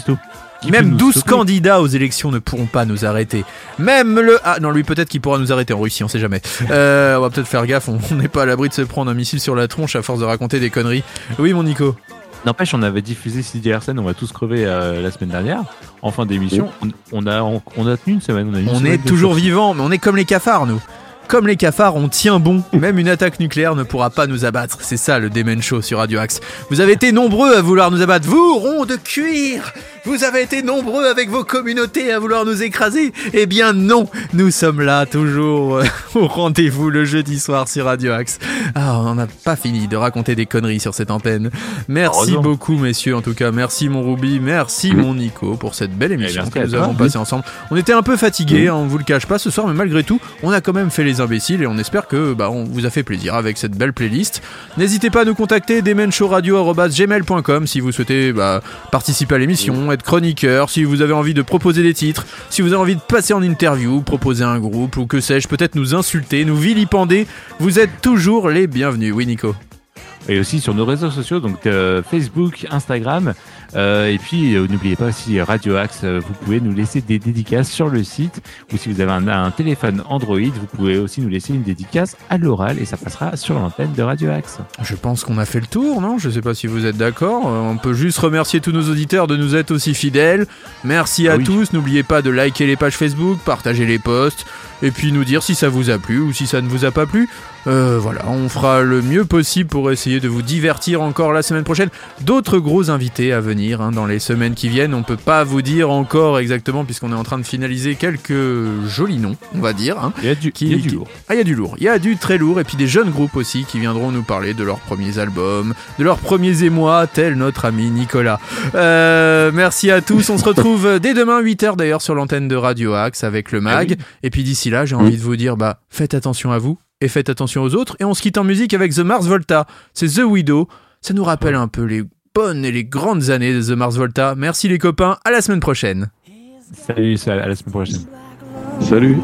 Même nous 12 stopper candidats aux élections ne pourront pas nous arrêter. Même le... Ah non, lui peut-être qu'il pourra nous arrêter en Russie, on sait jamais. [laughs] Euh, on va peut-être faire gaffe, on on n'est pas à l'abri de se prendre un missile sur la tronche à force de raconter des conneries. Oui mon Nico N'empêche, on avait diffusé Sidi Larsen, on va tous crever euh, la semaine dernière, en fin d'émission. On, on a, on, on a tenu une semaine. On, a une On semaine est toujours vivant, mais on est comme les cafards, nous. Comme les cafards, on tient bon. Même une attaque nucléaire ne pourra pas nous abattre. C'est ça le Demen Show sur Radio Axe. Vous avez été nombreux à vouloir nous abattre. Vous, ronds de cuir Vous avez été nombreux avec vos communautés à vouloir nous écraser. Eh bien non, nous sommes là toujours euh, [laughs] au rendez-vous le jeudi soir sur Radio Axe. Ah, on n'a pas fini de raconter des conneries sur cette antenne. Merci beaucoup messieurs en tout cas. Merci mon Ruby, merci Oui. mon Nico pour cette belle émission merci que nous avons passée ensemble. On était un peu fatigués, hein, on vous le cache pas ce soir, mais malgré tout, on a quand même fait les et on espère que bah, on vous a fait plaisir avec cette belle playlist. N'hésitez pas à nous contacter demenshowradio@gmail.com si vous souhaitez bah, participer à l'émission, être chroniqueur, si vous avez envie de proposer des titres, si vous avez envie de passer en interview, proposer un groupe ou que sais-je, peut-être nous insulter, nous vilipender, vous êtes toujours les bienvenus. Oui Nico. Et aussi sur nos réseaux sociaux, donc euh, Facebook, Instagram. euh, et puis, euh, n'oubliez pas aussi Radio Axe, vous pouvez nous laisser des dédicaces sur le site. Ou si vous avez un, un téléphone Android, vous pouvez aussi nous laisser une dédicace à l'oral et ça passera sur l'antenne de Radio Axe. Je pense qu'on a fait le tour, non? Je sais pas si vous êtes d'accord. On peut juste remercier tous nos auditeurs de nous être aussi fidèles. Merci à Ah oui. tous. N'oubliez pas de liker les pages Facebook, partager les posts, et puis nous dire si ça vous a plu ou si ça ne vous a pas plu. Euh, voilà, on fera le mieux possible pour essayer de vous divertir encore la semaine prochaine. D'autres gros invités à venir hein, dans les semaines qui viennent. On peut pas vous dire encore exactement puisqu'on est en train de finaliser quelques jolis noms, on va dire. hein. Il y a du, Qui- il y a du qui- lourd. Ah, il y a du lourd. Il y a du très lourd. Et puis des jeunes groupes aussi qui viendront nous parler de leurs premiers albums, de leurs premiers émois, tel notre ami Nicolas. Euh, merci à tous. On se retrouve dès demain, 8h d'ailleurs, sur l'antenne de Radio Axe avec le mag. Et puis d'ici là, j'ai envie de vous dire, bah, faites attention à vous et faites attention aux autres. Et on se quitte en musique avec The Mars Volta. C'est The Widow. Ça nous rappelle un peu les bonnes et les grandes années de The Mars Volta. Merci les copains. À la semaine prochaine. Salut, à la semaine prochaine. Salut